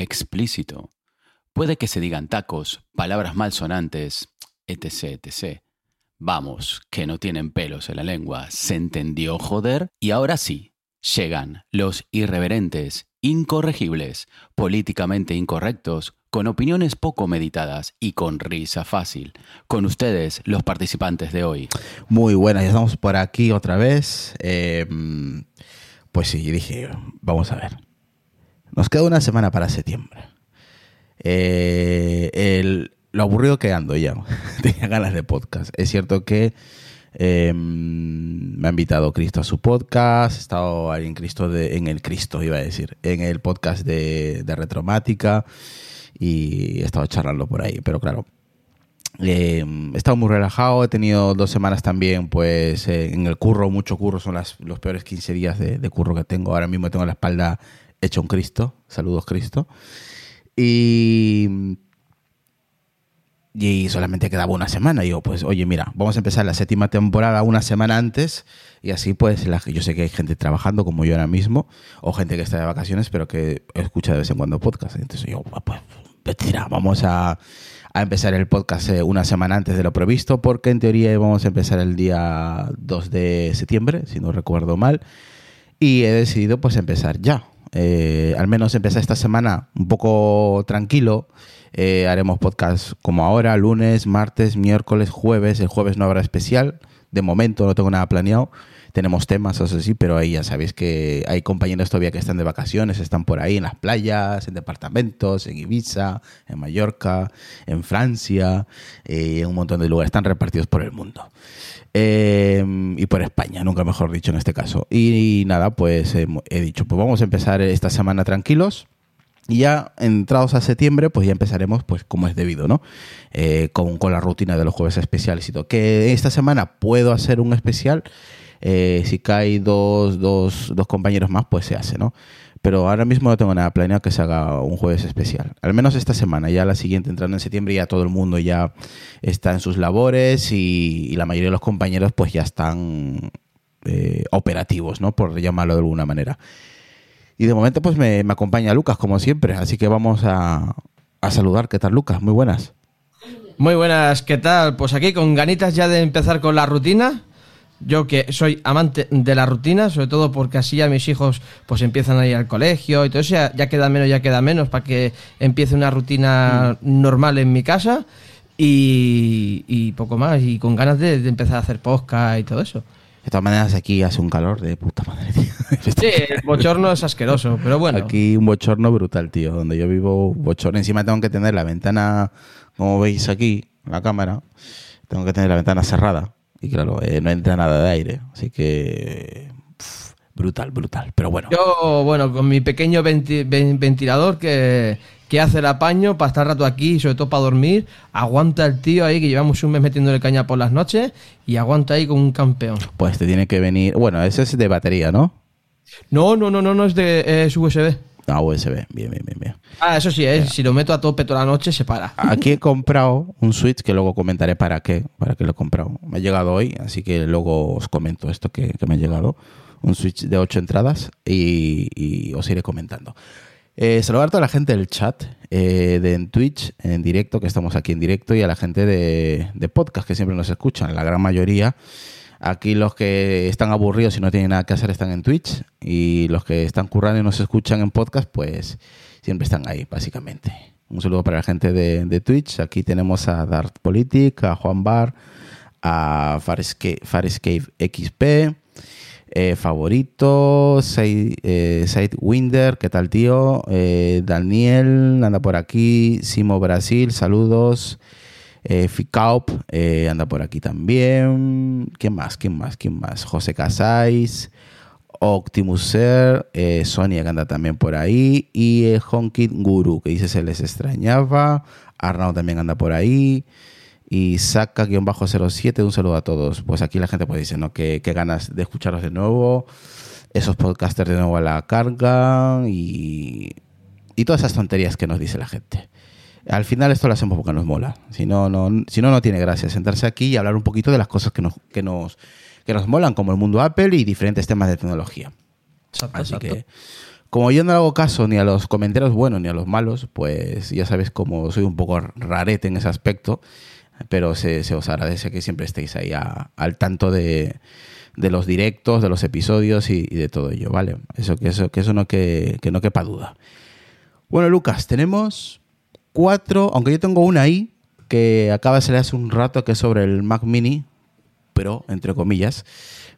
explícito. Puede que se digan tacos, palabras malsonantes, etc, etc. Vamos, que no tienen pelos en la lengua. ¿Se entendió, joder? Y ahora sí, llegan los irreverentes, incorregibles, políticamente incorrectos, con opiniones poco meditadas y con risa fácil. Con ustedes, los participantes de hoy. Muy buenas, ya estamos por aquí otra vez. Eh, pues sí, dije, vamos a ver. Nos queda una semana para septiembre. Eh, lo aburrido que ando ya. Tenía ganas de podcast. Es cierto que eh, me ha invitado Cristo a su podcast. He estado en Cristo de, en el Cristo, iba a decir, en el podcast de, Retromática y he estado charlando por ahí. Pero claro, eh, he estado muy relajado, he tenido dos semanas también, pues en el curro, mucho curro, son las, los peores 15 días de, de, curro que tengo. Ahora mismo tengo la espalda hecha un Cristo, saludos Cristo. Y, y solamente quedaba una semana. Y yo, pues, oye, mira, vamos a empezar la séptima temporada una semana antes. Y así, pues, yo sé que hay gente trabajando como yo ahora mismo, o gente que está de vacaciones, pero que escucha de vez en cuando podcast. Entonces yo, pues, pues tira, vamos a a empezar el podcast eh, una semana antes de lo previsto, porque en teoría íbamos a empezar el día 2 de septiembre, si no recuerdo mal, y he decidido pues empezar ya. Eh, al menos empezar esta semana un poco tranquilo. Eh, haremos podcast como ahora, lunes, martes, miércoles, jueves. El jueves no habrá especial. De momento no tengo nada planeado tenemos temas, eso sí, pero ahí ya sabéis que hay compañeros todavía que están de vacaciones, están por ahí en las playas, en departamentos, en Ibiza, en Mallorca, en Francia, eh, en un montón de lugares, están repartidos por el mundo. Eh, y por España, nunca mejor dicho en este caso. Y, nada, pues eh, he dicho, pues vamos a empezar esta semana tranquilos. Y ya entrados a septiembre, pues ya empezaremos, pues como es debido, ¿no? Eh, con, con, la rutina de los jueves especiales y todo. Que esta semana puedo hacer un especial eh, si cae dos, dos, dos compañeros más, pues se hace, ¿no? Pero ahora mismo no tengo nada planeado que se haga un jueves especial. Al menos esta semana, ya la siguiente, entrando en septiembre, ya todo el mundo ya está en sus labores y, la mayoría de los compañeros pues ya están eh, operativos, ¿no? Por llamarlo de alguna manera. Y de momento pues me, me acompaña Lucas, como siempre. Así que vamos a, a saludar. ¿Qué tal, Lucas? Muy buenas. Muy buenas, ¿qué tal? Pues aquí con ganitas ya de empezar con la rutina yo que soy amante de la rutina, sobre todo porque así ya mis hijos pues empiezan a ir al colegio y todo eso, ya, ya queda menos, ya queda menos para que empiece una rutina mm. normal en mi casa y, y, poco más, y con ganas de, de, empezar a hacer posca y todo eso. De todas maneras, aquí hace un calor de puta madre, tío. Sí, el bochorno es asqueroso, pero bueno. Aquí un bochorno brutal, tío. Donde yo vivo, bochorno. Encima tengo que tener la ventana, como veis aquí, la cámara, tengo que tener la ventana cerrada y claro, eh, no entra nada de aire. Así que. Pff, brutal, brutal. Pero bueno. Yo, bueno, con mi pequeño venti ventilador que, que hace el apaño para estar rato aquí, sobre todo para dormir, aguanta el tío ahí que llevamos un mes metiéndole caña por las noches y aguanta ahí como un campeón. Pues te tiene que venir. Bueno, ese es de batería, ¿no? No, no, no, no, no es de es USB. Ah, USB, bien, bien, bien, bien. Ah, eso sí, ¿eh? si lo meto a tope toda la noche se para. Aquí he comprado un Switch que luego comentaré para qué, para qué lo he comprado. Me ha llegado hoy, así que luego os comento esto que, que me ha llegado. Un Switch de 8 entradas y, y os iré comentando. Eh, saludar a toda la gente del chat, eh, de en Twitch, en directo, que estamos aquí en directo, y a la gente de, de podcast que siempre nos escuchan, la gran mayoría. Aquí los que están aburridos y no tienen nada que hacer están en Twitch, y los que están currando y nos escuchan en podcast, pues siempre están ahí, básicamente. Un saludo para la gente de, Twitch. Aquí tenemos a Dart Politic, a Juan Bar, a Farescape, Farescape XP, eh, favorito, Said, eh, ¿qué tal tío? Eh, Daniel anda por aquí, Simo Brasil, saludos. Eh, Ficaup eh, anda por aquí también. ¿Quién más? ¿Quién más? ¿Quién más? José Casais, Optimuser, eh, Sonia que anda también por ahí. Y eh, Honkit Guru que dice se les extrañaba. Arnaud también anda por ahí. Y saca-07, un saludo a todos. Pues aquí la gente pues dice, ¿no? Qué ganas de escucharos de nuevo. Esos podcasters de nuevo a la carga. Y, y todas esas tonterías que nos dice la gente. Al final esto lo hacemos porque nos mola. Si no, no, si no, no tiene gracia sentarse aquí y hablar un poquito de las cosas que nos, que nos, que nos molan, como el mundo Apple y diferentes temas de tecnología. Exacto, Así exacto. que, como yo no hago caso ni a los comentarios buenos ni a los malos, pues ya sabes como soy un poco rarete en ese aspecto, pero se, se os agradece que siempre estéis ahí a- al tanto de, de los directos, de los episodios y, y de todo ello, ¿vale? Eso que eso, que eso no que, que no quepa duda. Bueno, Lucas, tenemos cuatro, aunque yo tengo una ahí que acaba de salir hace un rato que es sobre el Mac Mini, pero entre comillas.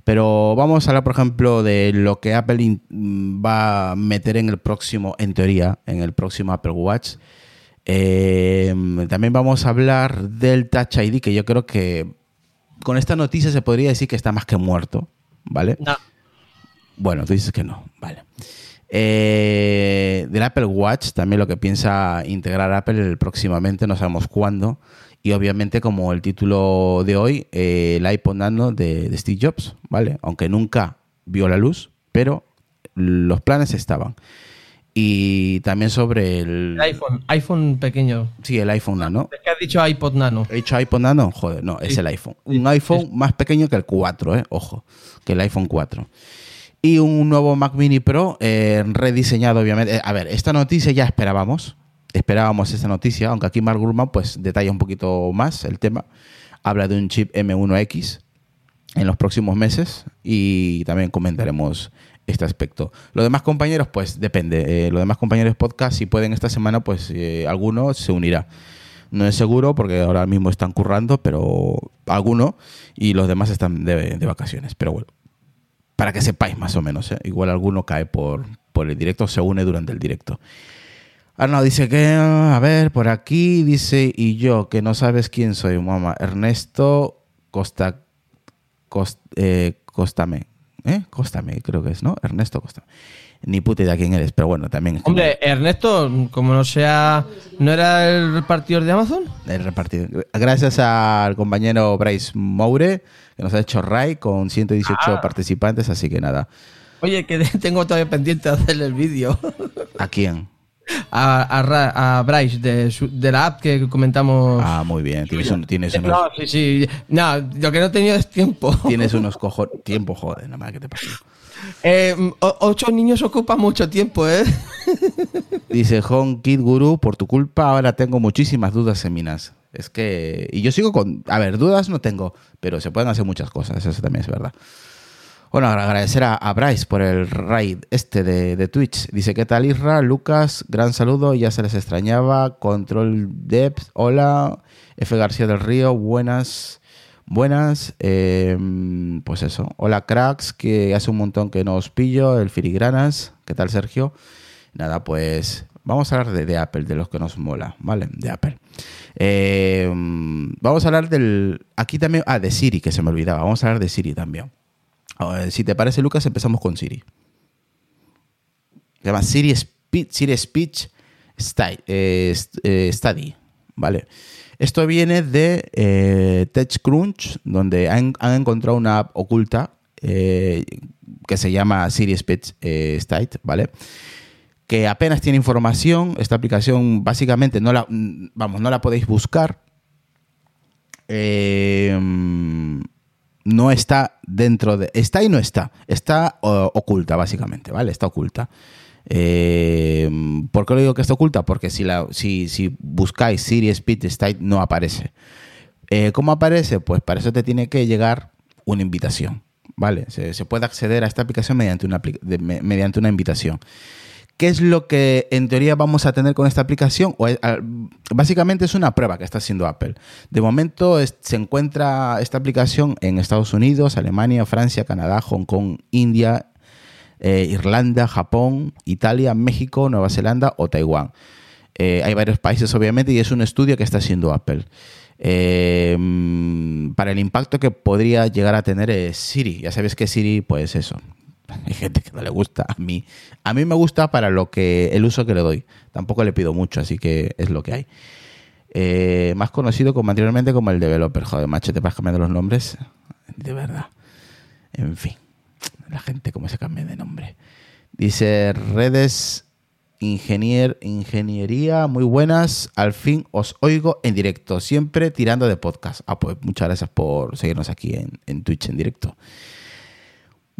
Pero vamos a hablar, por ejemplo, de lo que Apple mm, va a meter en el próximo, en teoría, en el próximo Apple Watch. Eh, también vamos a hablar del Touch ID, que yo creo que con esta noticia se podría decir que está más que muerto, ¿vale? No. Bueno, tú dices que no, vale. Eh, del Apple Watch, también lo que piensa integrar Apple próximamente, no sabemos cuándo. Y obviamente, como el título de hoy, eh, el iPod Nano de, de Steve Jobs, ¿vale? Aunque nunca vio la luz, pero los planes estaban. Y también sobre el... El iPhone, iPhone pequeño. Sí, el iPhone Nano. Es que has dicho iPod Nano. ¿He dicho iPod Nano? Joder, no, es Sí. el iPhone. Un iPhone más pequeño que el 4, ¿eh? Ojo, que el iPhone 4. Y un nuevo Mac Mini Pro eh, rediseñado, obviamente. Eh, a ver, esta noticia ya esperábamos. Esperábamos esta noticia, aunque aquí Mark Gurman pues detalla un poquito más el tema. Habla de un chip M1X en los próximos meses y también comentaremos este aspecto. Los demás compañeros, pues depende. Eh, los demás compañeros podcast, si pueden esta semana, pues eh, alguno se unirá. No es seguro porque ahora mismo están currando, pero alguno y los demás están de, de vacaciones. Pero bueno, para que sepáis más o menos. ¿eh? Igual alguno cae por, por el directo, se une durante el directo. Arnaud dice que, a ver, por aquí dice, y yo, que no sabes quién soy, mamá. Ernesto Costa, Cost- eh, Costame. ¿Eh? Costame, creo que es, ¿no? Ernesto Costame. Ni puta idea quién eres, pero bueno, también. es Hombre, Ernesto, como no sea. ¿No era el repartidor de Amazon? el repartido. Gracias al compañero Bryce Moure, que nos ha hecho Ray con 118 Ah. participantes, así que nada. Oye, que tengo todavía pendiente de hacerle el vídeo. ¿A quién? A, a, Ra- a Bryce, de, su- de la app que comentamos. Ah, muy bien. Tienes, un- tienes unos, no, sí, sí. No, lo que no he tenido es tiempo. tienes unos cojones. Tiempo, joder, nada más que te pasa. Eh, ocho niños ocupan mucho tiempo, ¿eh? Dice Home Kid Guru, por tu culpa ahora tengo muchísimas dudas en Minas. Es que. Y yo sigo con. A ver, dudas no tengo, pero se pueden hacer muchas cosas, eso también es verdad. Bueno, agradecer a, Bryce por el raid este de, de Twitch. Dice, ¿qué tal Isra? Lucas, gran saludo, ya se les extrañaba. Control Depth, hola. F. García del Río, buenas. Buenas. Eh, pues eso. Hola cracks, que hace un montón que no os pillo. El Filigranas, ¿qué tal Sergio? Nada, pues vamos a hablar de Apple, de los que nos mola, ¿vale? De Apple. Eh, vamos a hablar del... Aquí también... Ah, de Siri, que se me olvidaba. Vamos a hablar de Siri también. Si te parece, Lucas, empezamos con Siri. Se llama Siri Speech, Siri Speech Sty- eh, eh, Study, ¿vale? Esto viene de eh, TechCrunch, donde han, encontrado una app oculta eh, que se llama Siri Speech Study, ¿vale? Que apenas tiene información. Esta aplicación básicamente no la, vamos, no la podéis buscar. Eh, no está dentro de. Está y no está. Está oculta, básicamente, ¿vale? Está oculta. Eh, ¿Por qué lo digo que está oculta? Porque si, la, si, si buscáis Siri Speed State no aparece. Eh, ¿Cómo aparece? Pues para eso te tiene que llegar una invitación. ¿Vale? Se, puede acceder a esta aplicación mediante una, mediante una invitación. ¿Qué es lo que en teoría vamos a tener con esta aplicación? básicamente es una prueba que está haciendo Apple. De momento se encuentra esta aplicación en Estados Unidos, Alemania, Francia, Canadá, Hong Kong, India, eh, Irlanda, Japón, Italia, México, Nueva Zelanda o Taiwán. Eh, hay varios países obviamente y es un estudio que está haciendo Apple. Eh, para el impacto que podría llegar a tener Siri. Ya sabes que Siri, pues eso, hay gente que no le gusta. A mí, a mí me gusta para lo que el uso que le doy. Tampoco le pido mucho, así que es lo que hay. Eh, más conocido como anteriormente como el developer. Joder, macho, te vas cambiando los nombres. De verdad. En fin. La gente cómo se cambia de nombre. Dice redes ingenier, ingeniería muy buenas. Al fin os oigo en directo. Siempre tirando de podcast. Ah, pues muchas gracias por seguirnos aquí en, en Twitch en directo.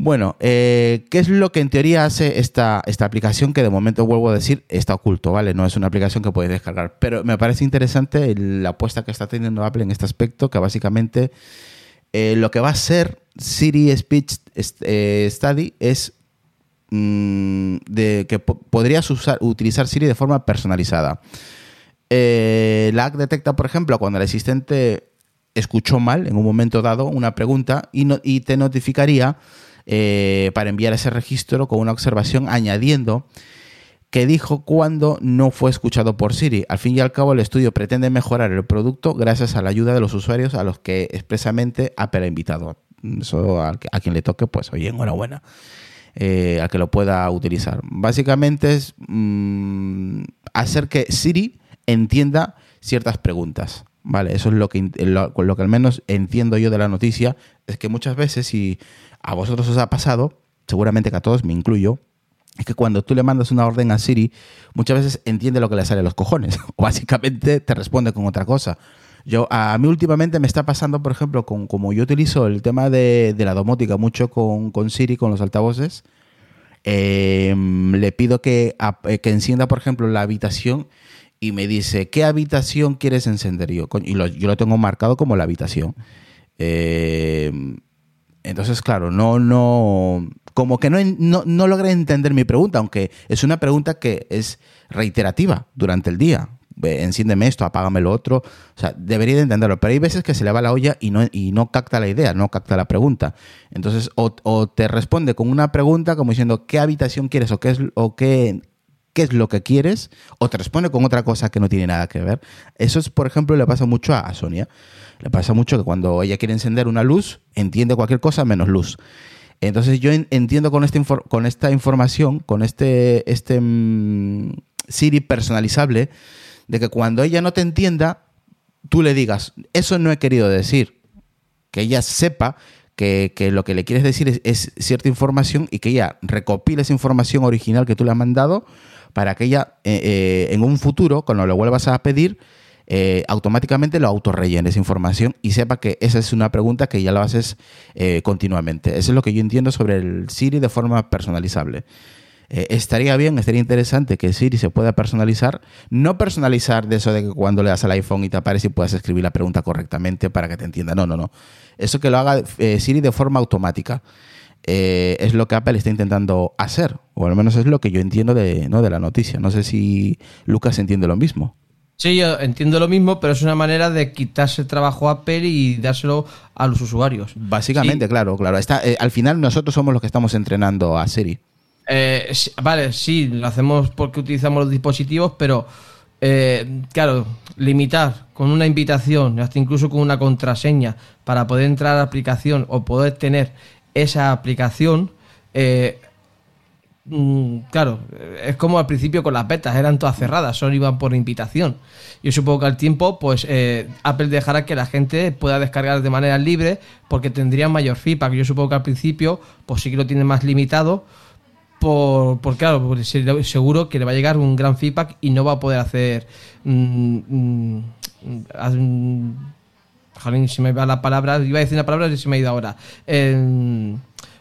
Bueno, eh, ¿qué es lo que en teoría hace esta, esta aplicación que de momento vuelvo a decir está oculto, ¿vale? No es una aplicación que puedes descargar, pero me parece interesante la apuesta que está teniendo Apple en este aspecto, que básicamente eh, lo que va a ser Siri Speech eh, Study es mm, de que podrías utilizar Siri de forma personalizada. la app detecta, por ejemplo, cuando el asistente escuchó mal en un momento dado una pregunta y te notificaría eh, para enviar ese registro con una observación añadiendo que dijo cuando no fue escuchado por Siri. Al fin y al cabo, el estudio pretende mejorar el producto gracias a la ayuda de los usuarios a los que expresamente Apple ha invitado. A, quien le toque, pues oye, enhorabuena. Eh, a que lo pueda utilizar. Básicamente es mm, hacer que Siri entienda ciertas preguntas. Vale, eso es lo que, lo, que al menos entiendo yo de la noticia, es que muchas veces si a vosotros os ha pasado, seguramente que a todos me incluyo, es que cuando tú le mandas una orden a Siri, muchas veces entiende lo que le sale a los cojones, o básicamente te responde con otra cosa. Yo, a mí últimamente me está pasando, por ejemplo, con como yo utilizo el tema de, la domótica mucho con, Siri, con los altavoces, em, le pido que, que, encienda, por ejemplo, la habitación y me dice, ¿qué habitación quieres encender? yo, y yo lo tengo marcado como la habitación. Eh, entonces, claro, no, no, como que no, no, no logré entender mi pregunta, aunque es una pregunta que es reiterativa durante el día. Enciéndeme esto, apágame lo otro. O sea, debería de entenderlo. Pero hay veces que se le va la olla y no, y no capta la idea, no capta la pregunta. Entonces, o, te responde con una pregunta como diciendo qué habitación quieres o qué es, o qué, qué es lo que quieres, o te responde con otra cosa que no tiene nada que ver. Eso es, por ejemplo, le pasa mucho a Sonia. Le pasa mucho que cuando ella quiere encender una luz, entiende cualquier cosa menos luz. Entonces yo entiendo con, este con esta información, con este, este mm, Siri personalizable, de que cuando ella no te entienda, tú le digas, eso no he querido decir. Que ella sepa que, lo que le quieres decir es, cierta información y que ella recopile esa información original que tú le has mandado para que ella eh, eh, en un futuro, cuando lo vuelvas a pedir, eh, automáticamente lo autorrellene esa información y sepa que esa es una pregunta que ya lo haces continuamente. Eso es lo que yo entiendo sobre el Siri de forma personalizable. Estaría bien, estaría interesante que Siri se pueda personalizar. No personalizar de eso de que cuando le das al iPhone y te aparece y puedas escribir la pregunta correctamente para que te entienda. No, no, no. Eso que lo haga Siri de forma automática. Es lo que Apple está intentando hacer, o al menos es lo que yo entiendo de, ¿no? de la noticia. No sé si Lucas entiende lo mismo. Sí, yo entiendo lo mismo, pero es una manera de quitarse el trabajo a Apple y dárselo a los usuarios. Básicamente, claro, claro. Está, eh, al final nosotros somos los que estamos entrenando a Siri. Eh, vale, sí, lo hacemos porque utilizamos los dispositivos, pero eh, claro, limitar con una invitación, hasta incluso con una contraseña, para poder entrar a la aplicación o poder tener esa aplicación, Mm, claro, es como al principio con las betas, eran todas cerradas, solo iban por invitación. Yo supongo que al tiempo, pues eh, Apple dejará que la gente pueda descargar de manera libre porque tendría mayor feedback. Yo supongo que al principio, pues sí que lo tiene más limitado, por, claro, porque se- seguro que le va a llegar un gran feedback y no va a poder hacer. mm, mm, jolín, se me va la palabra, iba a decir una palabra y se me ha ido ahora. Eh,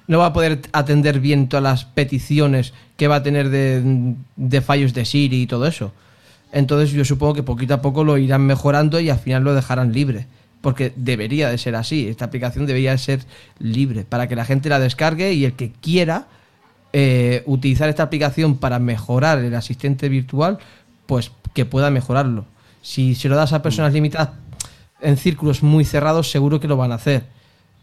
no va a poder atender bien todas las peticiones que va a tener de, de fallos de Siri y todo eso. Entonces yo supongo que poquito a poco lo irán mejorando y al final lo dejarán libre. Porque debería de ser así. Esta aplicación debería de ser libre para que la gente la descargue y el que quiera eh, utilizar esta aplicación para mejorar el asistente virtual, pues que pueda mejorarlo. Si se lo das a personas limitadas en círculos muy cerrados, seguro que lo van a hacer.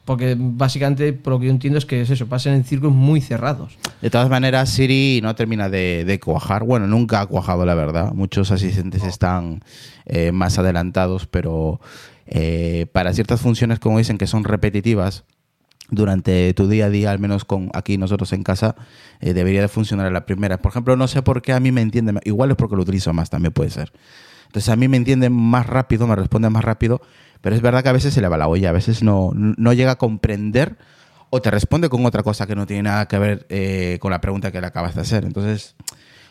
Porque básicamente, por lo que yo entiendo, es que es eso, pasen en círculos muy cerrados. De todas maneras, Siri no termina de, de cuajar. Bueno, nunca ha cuajado, la verdad. Muchos asistentes están eh, más adelantados, pero eh, para ciertas funciones, como dicen, que son repetitivas, durante tu día a día, al menos con aquí nosotros en casa, eh, debería de funcionar a la primera. Por ejemplo, no sé por qué a mí me entiende, igual es porque lo utilizo más, también puede ser. Entonces a mí me entiende más rápido, me responde más rápido, pero es verdad que a veces se le va la olla, a veces no, no llega a comprender o te responde con otra cosa que no tiene nada que ver eh, con la pregunta que le acabas de hacer. Entonces,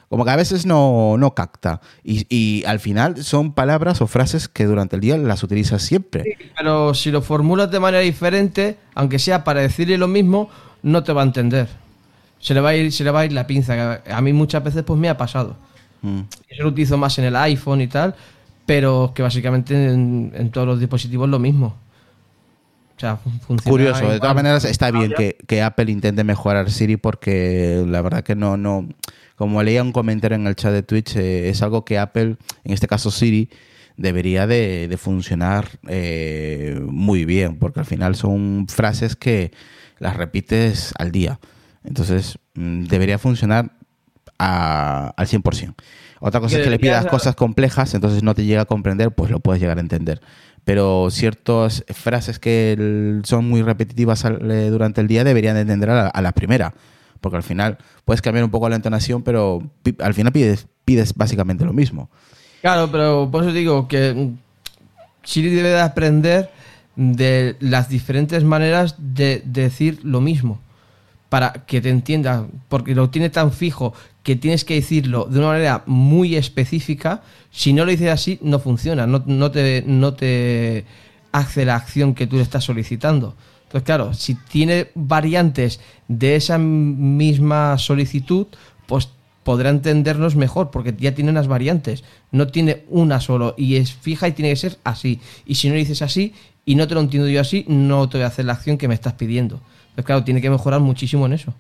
como que a veces no, no capta. Y, y al final son palabras o frases que durante el día las utilizas siempre. Pero si lo formulas de manera diferente, aunque sea para decirle lo mismo, no te va a entender. Se le va a ir, se le va a ir la pinza. A mí muchas veces pues me ha pasado. Mm. Eso lo utilizo más en el iPhone y tal, pero que básicamente en, en todos los dispositivos lo mismo. O sea, fun- funciona. Curioso, de todas maneras está bien que, que Apple intente mejorar Siri porque la verdad que no, no, como leía un comentario en el chat de Twitch, eh, es algo que Apple, en este caso Siri, debería de, de funcionar eh, muy bien, porque al final son frases que las repites al día. Entonces, mm, debería funcionar a- al 100%. Otra cosa es que le pidas cosas complejas, entonces no te llega a comprender, pues lo puedes llegar a entender. Pero ciertas frases que son muy repetitivas eh, durante el día deberían de entender a la, a la primera. Porque al final puedes cambiar un poco la entonación, pero al final pides, pides básicamente lo mismo. Claro, pero por eso digo que mm, Siri debe de aprender de las diferentes maneras de decir lo mismo para que te entienda, porque lo tiene tan fijo que tienes que decirlo de una manera muy específica. Si no lo dices así, no funciona, no, no te, no te hace la acción que tú le estás solicitando. Entonces, claro, si tiene variantes de esa misma solicitud, pues podrá entendernos mejor, porque ya tiene unas variantes. No tiene una solo y es fija y tiene que ser así. Y si no lo dices así y no te lo entiendo yo así, no te voy a hacer la acción que me estás pidiendo. Entonces, claro, tiene que mejorar muchísimo en eso.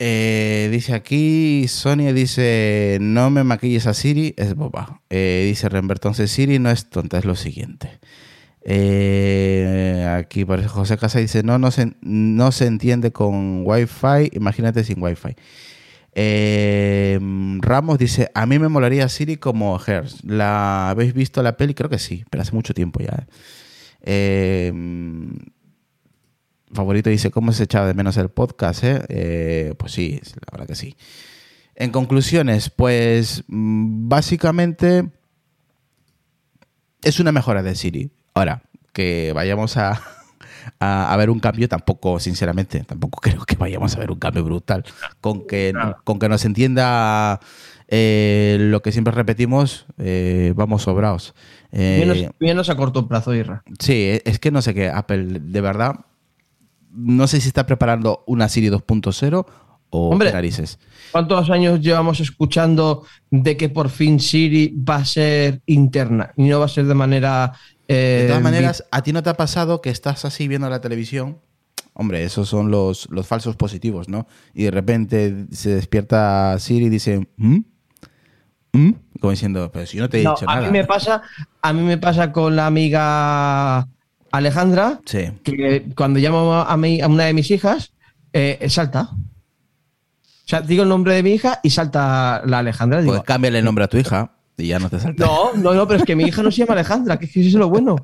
Eh, dice aquí, Sonia dice, no me maquilles a Siri, es boba. Eh, dice Rember, entonces Siri no es tonta, es lo siguiente. Eh, aquí por eso José Casa dice, no, no se, no se entiende con Wi-Fi, imagínate sin Wi-Fi. Ramos dice, a mí me molaría Siri como Hertz. ¿La habéis visto la peli? Creo que sí, pero hace mucho tiempo ya. Eh, favorito dice, ¿cómo se echaba de menos el podcast? eh? Eh, pues sí, la verdad que sí. En conclusiones, pues mm, básicamente es una mejora de Siri. Ahora, que vayamos a, a, a ver un cambio, tampoco, sinceramente, tampoco creo que vayamos a ver un cambio brutal. Con que, con que nos entienda eh, lo que siempre repetimos, eh, vamos sobrados. Eh, menos, menos a corto plazo, Irra. Sí, es que no sé qué, Apple, de verdad, no sé si está preparando una Siri 2.0 o Hombre. narices. ¿Cuántos años llevamos escuchando de que por fin Siri va a ser interna y no va a ser de manera... eh, De todas maneras, ¿a ti no te ha pasado que estás así viendo la televisión? Hombre, esos son los, los falsos positivos, ¿no? Y de repente se despierta Siri y dice, ¿Mm? ¿Mm? Como diciendo, pero si yo no te he No, dicho a nada. mí me pasa, a mí me pasa con la amiga Alejandra, Sí. que cuando llamo a, mi- a una de mis hijas, eh, salta. O sea, digo el nombre de mi hija y salta la Alejandra. Digo, Pues cámbiale el nombre a tu hija y ya no te salta. no, no, no, pero es que mi hija no se llama Alejandra, que es eso es lo bueno.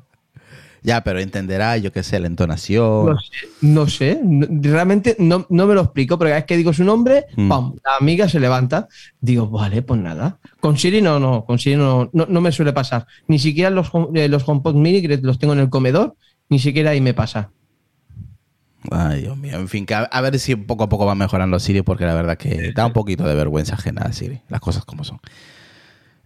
Ya, pero entenderá, yo qué sé, la entonación. No sé, no sé, no- realmente no, no me lo explico, pero cada vez que digo su nombre, Mm. ¡pam! la amiga se levanta. Digo, vale, pues nada. Con Siri no, no, con Siri no, no, me suele pasar. Ni siquiera los, eh, los HomePod mini, que los tengo en el comedor, ni siquiera ahí me pasa. Ay, Dios mío. En fin, que a, a ver si poco a poco va mejorando Siri, porque la verdad que da un poquito de vergüenza ajena a Siri. Las cosas como son.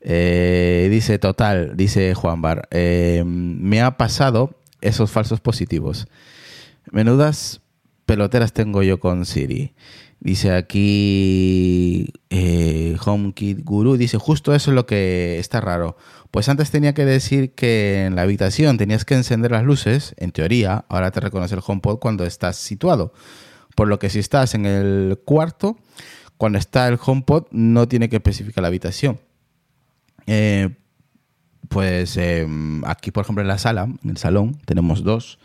Eh, dice, total, dice Juan Bar, eh, me ha pasado esos falsos positivos. Menudas peloteras tengo yo con Siri. Dice aquí eh, HomeKit Guru, dice justo eso es lo que está raro. Pues antes tenía que decir que en la habitación tenías que encender las luces, en teoría, ahora te reconoce el HomePod cuando estás situado. Por lo que si estás en el cuarto, cuando está el HomePod no tiene que especificar la habitación. Eh, pues eh, aquí, por ejemplo, en la sala, en el salón, tenemos dos.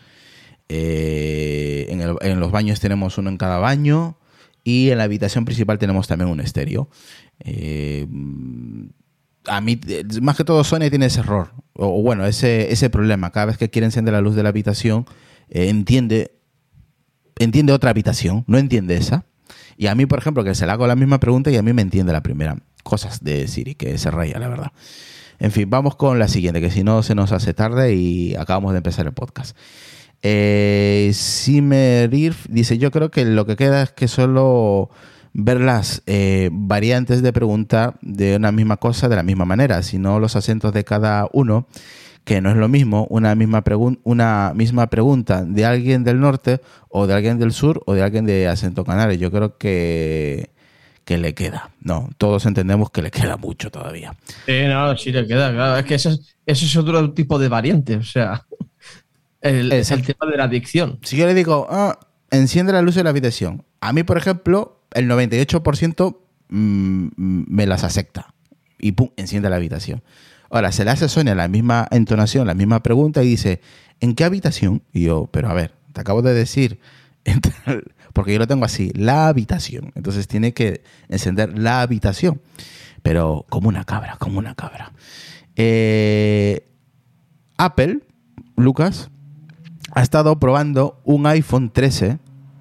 Eh, en, los baños tenemos uno en cada baño. Y en la habitación principal tenemos también un estéreo. Eh, a mí, eh, más que todo, Sony tiene ese error. O, bueno, ese, ese problema. Cada vez que quiere encender la luz de la habitación, entiende, entiende otra habitación, no entiende esa. Y a mí, por ejemplo, que se le hago la misma pregunta y a mí me entiende la primera. Cosas de Siri, que se raya, la verdad. En fin, vamos con la siguiente, que si no se nos hace tarde y acabamos de empezar el podcast. Eh, Simerirf dice, yo creo que lo que queda es que solo ver las eh, variantes de pregunta de una misma cosa de la misma manera, sino los acentos de cada uno, que no es lo mismo una misma, una misma pregunta de alguien del norte o de alguien del sur o de alguien de acento canario. Yo creo que, que le queda. No, todos entendemos que le queda mucho todavía. Sí, no, sí le queda, claro. Es que eso es, eso es otro tipo de variante, o sea, el, es el tema de la adicción. Si yo le digo, ah, enciende la luz de la habitación, a mí, por ejemplo, el 98% mm, me las acepta y pum, enciende la habitación. Ahora, se le hace a Sonia la misma entonación, la misma pregunta y dice, ¿en qué habitación? Y yo, pero a ver, te acabo de decir, porque yo lo tengo así, la habitación. Entonces tiene que encender la habitación, pero como una cabra, como una cabra. Eh, Apple, Lucas, ha estado probando un iPhone 13,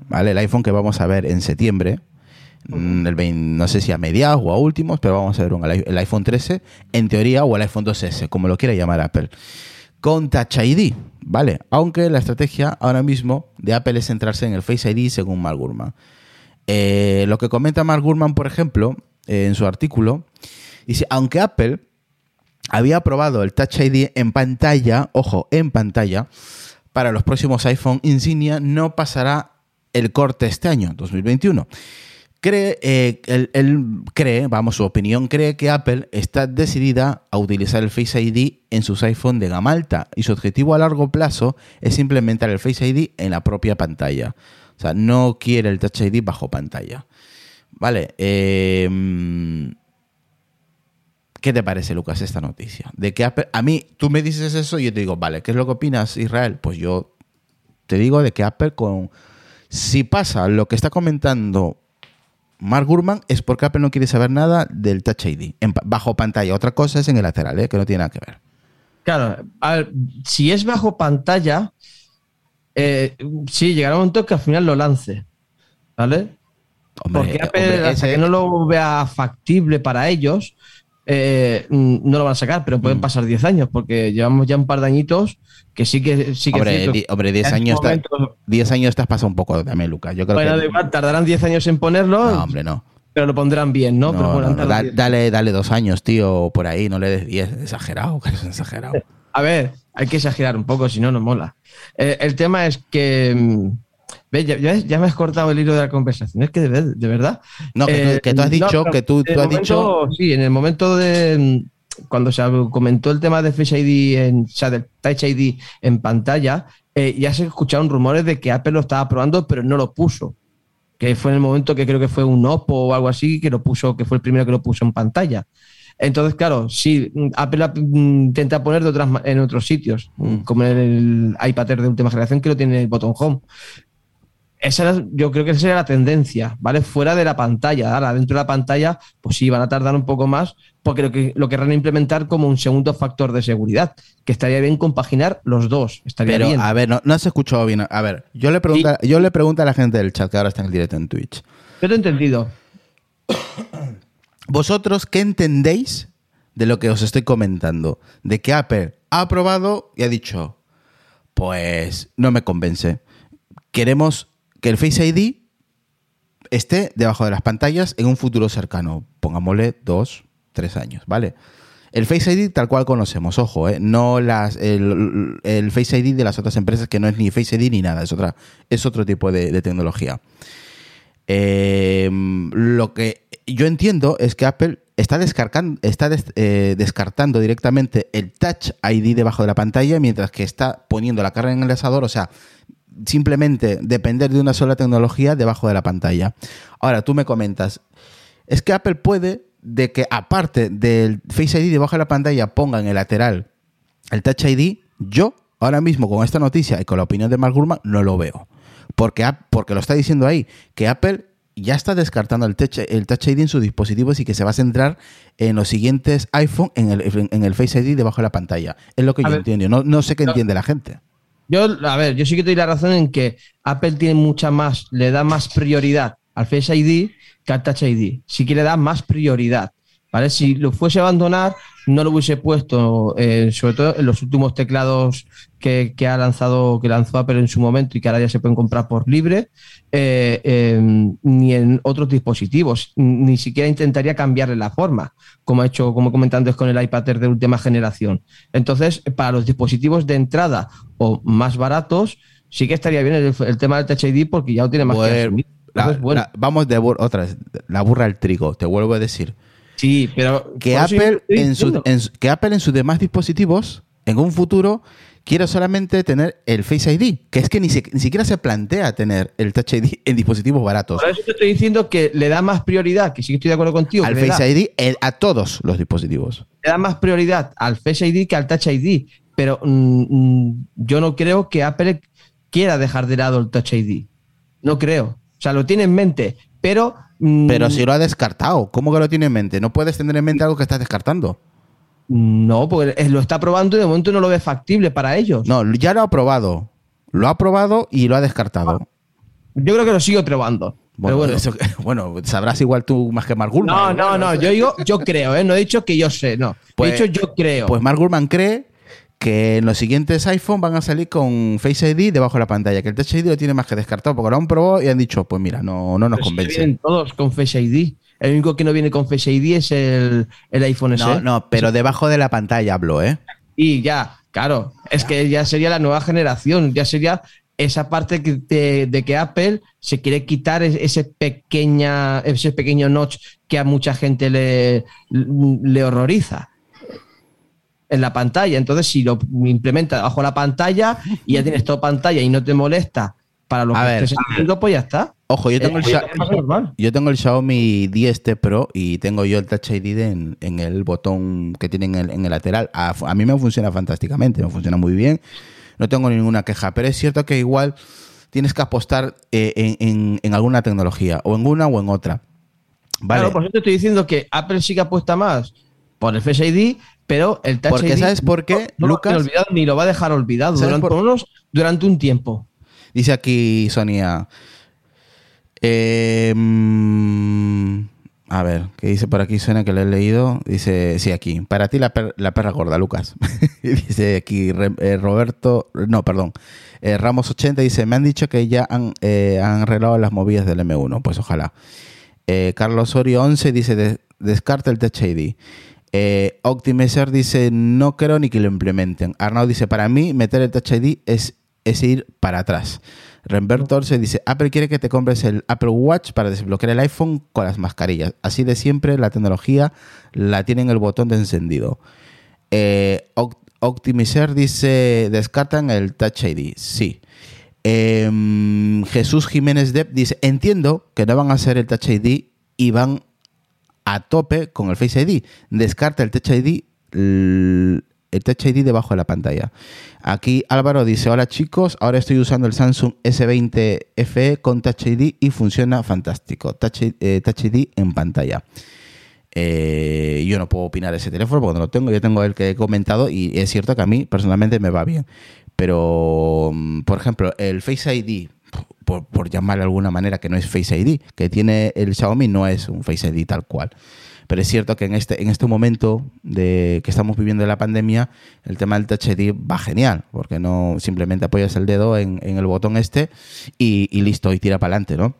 ¿vale? El iPhone que vamos a ver en septiembre, mm, el 20 no sé si a mediados o a últimos, pero vamos a ver el iPhone 13, en teoría, o el iPhone 2S, como lo quiera llamar Apple, con Touch ID, ¿vale? Aunque la estrategia ahora mismo de Apple es centrarse en el Face ID según Mark Gurman. Eh, lo que comenta Mark Gurman, por ejemplo, eh, en su artículo, dice, aunque Apple había probado el Touch ID en pantalla, ojo, en pantalla, para los próximos iPhone Insignia no pasará el corte este año, 2021. Cree, eh, él, cree, vamos, su opinión, cree que Apple está decidida a utilizar el Face ID en sus iPhone de gama alta y su objetivo a largo plazo es implementar el Face ID en la propia pantalla. O sea, no quiere el Touch ID bajo pantalla. Vale, eh, ¿Qué te parece, Lucas, esta noticia? De que Apple, a mí, tú me dices eso y yo te digo, vale, ¿qué es lo que opinas, Israel? Pues yo te digo de que Apple con... Si pasa lo que está comentando Mark Gurman es porque Apple no quiere saber nada del Touch ID en, bajo pantalla. Otra cosa es en el lateral, ¿eh? que no tiene nada que ver. Claro, si es bajo pantalla, eh, sí, llegará un momento que al final lo lance, ¿vale? Hombre, Porque Apple, hombre, hasta ese- que no lo vea factible para ellos, eh, mm, no lo van a sacar, pero pueden Mm. pasar 10 años, porque llevamos ya un par de añitos que sí que sí que es hombre, di- hombre, 10 en años, este momento- 10 años te has pasado un poco también, Lucas. Yo creo bueno, que... igual, tardarán 10 años en ponerlo, No, hombre, no. pero lo pondrán bien, ¿no? No, pero bueno, no, han no, tardado da- 10. dale, dale dos años, tío, por ahí, no le des 10. Exagerado, que un exagerado. A ver, hay que exagerar un poco, si no, no mola. Eh, el tema es que. ¿Ves? Ya, ya- ya me has cortado el hilo de la conversación. Es que de, ver- de verdad. No, que, tú, Eh, que tú has dicho, que tú, tú has momento- dicho... Sí, en el momento de. mm, Cuando se comentó el tema de Face ID, en, o sea, del Touch ID en pantalla, eh, ya se escucharon rumores de que Apple lo estaba probando, pero no lo puso. Que fue en el momento que creo que fue un Oppo o algo así, que lo puso, que fue el primero que lo puso en pantalla. Entonces, claro, sí, mm, Apple mm, intenta poner de otras, ma- en otros sitios, como en el iPad Air de última generación que lo tiene el botón home. Esa era- yo creo que esa sería la tendencia, ¿vale? Fuera de la pantalla. Ahora, dentro de la pantalla, pues sí, van a tardar un poco más, porque lo, que, lo querrán implementar como un segundo factor de seguridad, que estaría bien compaginar los dos. Estaría Pero, bien. a ver, no, no has escuchado bien. A ver, yo le, pregunto, yo le pregunto a la gente del chat que ahora está en el directo en Twitch. Yo te he entendido. ¿Vosotros qué entendéis de lo que os estoy comentando? De que Apple ha aprobado y ha dicho, pues no me convence. Queremos que el Face ID esté debajo de las pantallas en un futuro cercano, pongámosle dos, tres años, ¿vale? El Face ID tal cual conocemos, ojo, ¿eh? no las, el, Face ID de las otras empresas que no es ni Face ID ni nada, es, otra, es otro tipo de, tecnología. Eh, lo que yo entiendo es que Apple está, eh, descartando directamente el Touch ID debajo de la pantalla mientras que está poniendo la carga en el asador, o sea, simplemente depender de una sola tecnología debajo de la pantalla. Ahora, tú me comentas, es que Apple puede de que aparte del Face ID debajo de la pantalla ponga en el lateral el Touch ID, yo ahora mismo con esta noticia y con la opinión de Mark Gurman no lo veo. Porque, porque lo está diciendo ahí, que Apple ya está descartando el touch, el touch, ID en sus dispositivos y que se va a centrar en los siguientes iPhone en el, en el Face ID debajo de la pantalla. Es lo que a yo ver, entiendo. No, no sé qué entiende la gente. Yo, a ver, yo sí que te doy la razón en que Apple tiene mucha más, le da más prioridad al Face ID que al Touch ID. Sí que le da más prioridad. ¿Vale? Si lo fuese a abandonar, no lo hubiese puesto, eh, sobre todo en los últimos teclados que, que, ha lanzado, que lanzó Apple en su momento y que ahora ya se pueden comprar por libre, eh, eh, ni en otros dispositivos. Ni siquiera intentaría cambiarle la forma, como ha hecho, como comenté antes con el iPad Air de última generación. Entonces, para los dispositivos de entrada o más baratos, sí que estaría bien el, el tema del Touch ID porque ya lo tiene más bueno, que asumir. la, bueno. la, vamos de otra vez, la burra al trigo, te vuelvo a decir. Sí, pero que Apple, en su, en, que Apple en sus demás dispositivos, en un futuro, quiere solamente tener el Face ID, que es que ni, se, ni, siquiera se plantea tener el Touch ID en dispositivos baratos. Por eso te estoy diciendo que le da más prioridad, que sí que estoy de acuerdo contigo. Al Face ID el, a todos los dispositivos. Le da más prioridad al Face ID que al Touch ID, pero mmm, yo no creo que Apple quiera dejar de lado el Touch ID. No creo. O sea, lo tiene en mente, pero pero si lo ha descartado, ¿cómo que lo tiene en mente? No puedes tener en mente algo que estás descartando. No, porque lo está probando y de momento no lo ve factible para ellos. No, ya lo ha probado. Lo ha probado y lo ha descartado. Yo creo que lo sigue probando. Bueno, bueno. Eso, bueno, sabrás igual tú más que Mark Gurman. No, no, no. Yo digo, yo creo, ¿eh? No he dicho que yo sé, no. Pues, he dicho yo creo. Pues Mark Gurman cree que en los siguientes iPhone van a salir con Face ID debajo de la pantalla, que el Touch ID lo tiene más que descartado, porque lo han probado y han dicho, pues mira, no, no nos Pero convence. Si vienen todos con Face ID. El único que no viene con Face ID es el, el iPhone SE. No, no, pero debajo de la pantalla hablo, ¿eh? Y ya, claro, es que ya sería la nueva generación, ya sería esa parte de, de, que Apple se quiere quitar ese pequeña ese pequeño notch que a mucha gente le, le horroriza en la pantalla. Entonces, si lo implementa debajo de la pantalla y ya tienes toda pantalla y no te molesta para lo A que ver, estés haciendo, pues ya está. Ojo, yo tengo, el, Eh, normal. yo tengo el Xiaomi 10T Pro y tengo yo el Touch ID en, en el botón que tiene en el, en el lateral. A, a mí me funciona fantásticamente, me funciona muy bien. No tengo ninguna queja, pero es cierto que igual tienes que apostar eh, en, en- en alguna tecnología, o en una o en otra. Vale. Claro, por eso te estoy diciendo que Apple sí que apuesta más por el Face ID, pero el Touch Porque ID ¿sabes por qué, no, no lo Lucas? tiene olvidado, ni lo va a dejar olvidado ¿Sabes durante, por- menos durante un tiempo. Dice aquí Sonia. eh, mm, a ver, ¿qué dice por aquí Sonia que lo he leído? Dice, sí, aquí. Para ti la, per- la perra gorda, Lucas. Dice aquí eh, Roberto, no, perdón. eh, Ramos 80 dice, me han dicho que ya han, eh, han arreglado las movidas del M1. Pues ojalá. Eh, Carlos Osorio 11 dice, "Des- descarta el Touch ID. Eh, dice, no creo ni que lo implementen. Arnaud dice, para mí meter el Touch ID es, es ir para atrás. Rembert Torce dice, Apple quiere que te compres el Apple Watch para desbloquear el iPhone con las mascarillas. Así de siempre la tecnología la tiene en el botón de encendido. Eh, Oct- Optimizer dice, descartan el Touch ID. Sí. Em, Jesús Jiménez Depp dice, entiendo que no van a hacer el Touch ID y van a tope con el Face ID. Descarta el Touch ID, el Touch ID debajo de la pantalla. Aquí Álvaro dice, hola chicos, ahora estoy usando el Samsung S20 FE con Touch ID y funciona fantástico. Touch, I- eh, ID en pantalla. Eh, yo no puedo opinar ese teléfono porque no lo tengo. Yo tengo el que he comentado y es cierto que a mí personalmente me va bien. Pero, mm, por ejemplo, el Face ID por, por llamar de alguna manera, que no es Face ID, que tiene el Xiaomi no es un Face ID tal cual. Pero es cierto que en este, en este momento de que estamos viviendo la pandemia, el tema del Touch ID va genial, porque no simplemente apoyas el dedo en, en el botón este y, y listo, y tira para adelante, ¿no?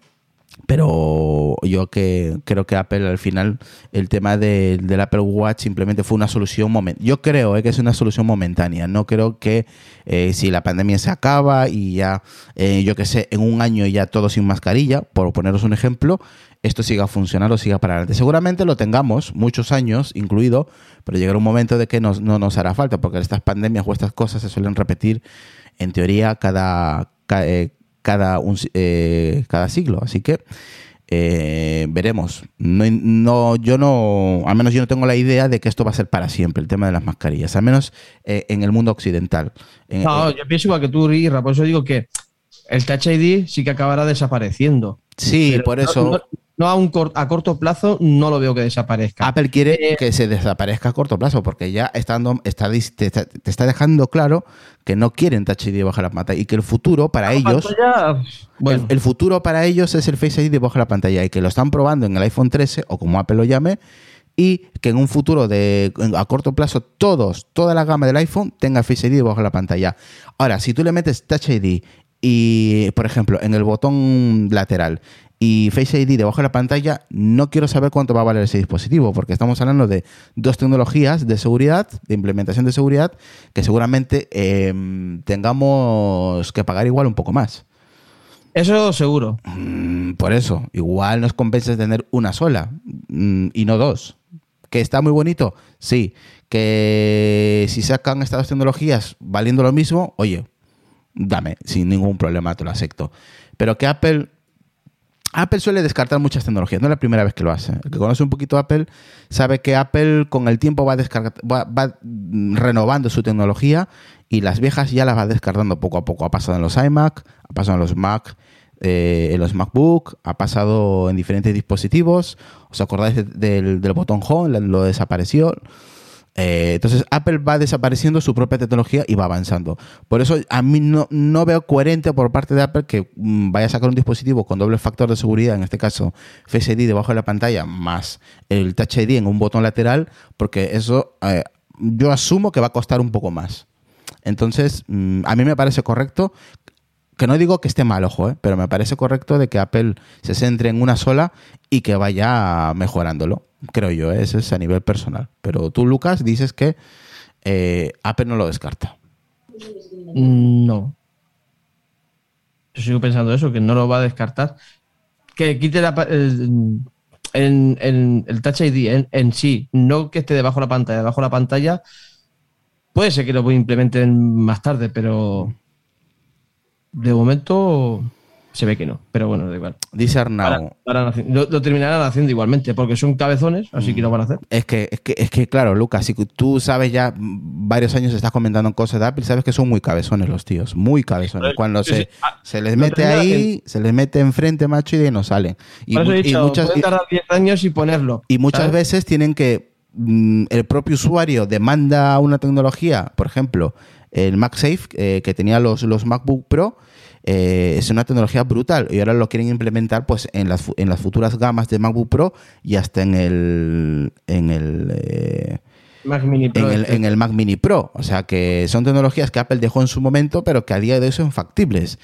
Pero yo que creo que Apple al final, el tema de- del Apple Watch simplemente fue una solución momentánea. Yo creo eh, que es una solución momentánea. No creo que eh, si la pandemia se acaba y ya, eh, yo que sé, en un año ya todo sin mascarilla, por poneros un ejemplo, esto siga funcionando, siga para adelante. Seguramente lo tengamos muchos años incluido, pero llegará un momento de que nos- no nos hará falta, porque estas pandemias o estas cosas se suelen repetir en teoría cada, ca- eh, cada, un eh, cada siglo. Así que eh, veremos. No, no, yo no, al menos yo no tengo la idea de que esto va a ser para siempre, el tema de las mascarillas, al menos eh, en el mundo occidental. En- No, en- yo pienso igual que tú, Irra, por eso digo que el Touch ID sí que acabará desapareciendo. sí, por eso... No, no a, un cor- a corto plazo no lo veo que desaparezca. Apple quiere Eh, que se desaparezca a corto plazo porque ya estando, está, te, está- te está dejando claro que no quieren Touch ID bajo la pantalla y que el futuro para ellos, Pantalla, bueno, el, el futuro para ellos es el Face ID debajo de la pantalla y que lo están probando en el iPhone 13 o como Apple lo llame y que en un futuro de a corto plazo todos, toda la gama del iPhone tenga Face ID debajo de la pantalla. Ahora, si tú le metes Touch ID y, por ejemplo, en el botón lateral y Face ID debajo de la pantalla, no quiero saber cuánto va a valer ese dispositivo, porque estamos hablando de dos tecnologías de seguridad, de implementación de seguridad, que seguramente eh, tengamos que pagar igual un poco más. eso seguro. Mm, Por eso, igual nos compensa tener una sola mm, y no dos. ¿Que está muy bonito? Sí. Que si sacan estas dos tecnologías valiendo lo mismo, oye, dame, sin ningún problema, te lo acepto. Pero que Apple. Apple suele descartar muchas tecnologías, no es la primera vez que lo hace. El que conoce un poquito Apple sabe que Apple con el tiempo va, va, va, renovando su tecnología y las viejas ya las va descartando poco a poco. Ha pasado en los iMac, ha pasado en los Mac, eh, en los MacBook, ha pasado en diferentes dispositivos. ¿Os acordáis de- del, del botón Home? Lo desapareció. Eh, entonces Apple va desapareciendo su propia tecnología y va avanzando. Por eso a mí no, no veo coherente por parte de Apple que mm, vaya a sacar un dispositivo con doble factor de seguridad, en este caso Face ID debajo de la pantalla, más el Touch ID en un botón lateral, porque eso eh, yo asumo que va a costar un poco más. Entonces, mm, a mí me parece correcto que no digo que esté mal, ojo, ¿eh? pero me parece correcto de que Apple se centre en una sola y que vaya mejorándolo. Creo yo, ¿eh? ese es a nivel personal. Pero tú, Lucas, dices que eh, Apple no lo descarta. Mm, No. Yo sigo pensando eso, que no lo va a descartar. Que quite la el, el Touch ID en, sí, no que esté debajo de la pantalla. Debajo de la pantalla puede ser que lo implementen más tarde, pero de momento se ve que no. Pero bueno, da igual. Dice Arnau. Lo, lo terminarán haciendo igualmente, porque son cabezones, así que lo van a hacer. Es que, es que, es que, claro, Lucas, si tú sabes ya mm, varios años estás comentando cosas de Apple, sabes que son muy cabezones los tíos, muy cabezones. Cuando se, sí. Ah, se les mete ahí, se les mete enfrente, macho, y de ahí no salen. Y, Por eso y muchas, tardar 10 años y ponerlo. Y muchas ¿sabes? veces tienen que. mm, el propio usuario demanda una tecnología, por ejemplo, el MagSafe, eh, que tenía los, los MacBook Pro, eh, es una tecnología brutal y ahora lo quieren implementar pues en las, en las futuras gamas de MacBook Pro y hasta en el. En el eh, Mac Mini Pro, en el, este. en el Mac Mini Pro. O sea que son tecnologías que Apple dejó en su momento, pero que a día de hoy son factibles.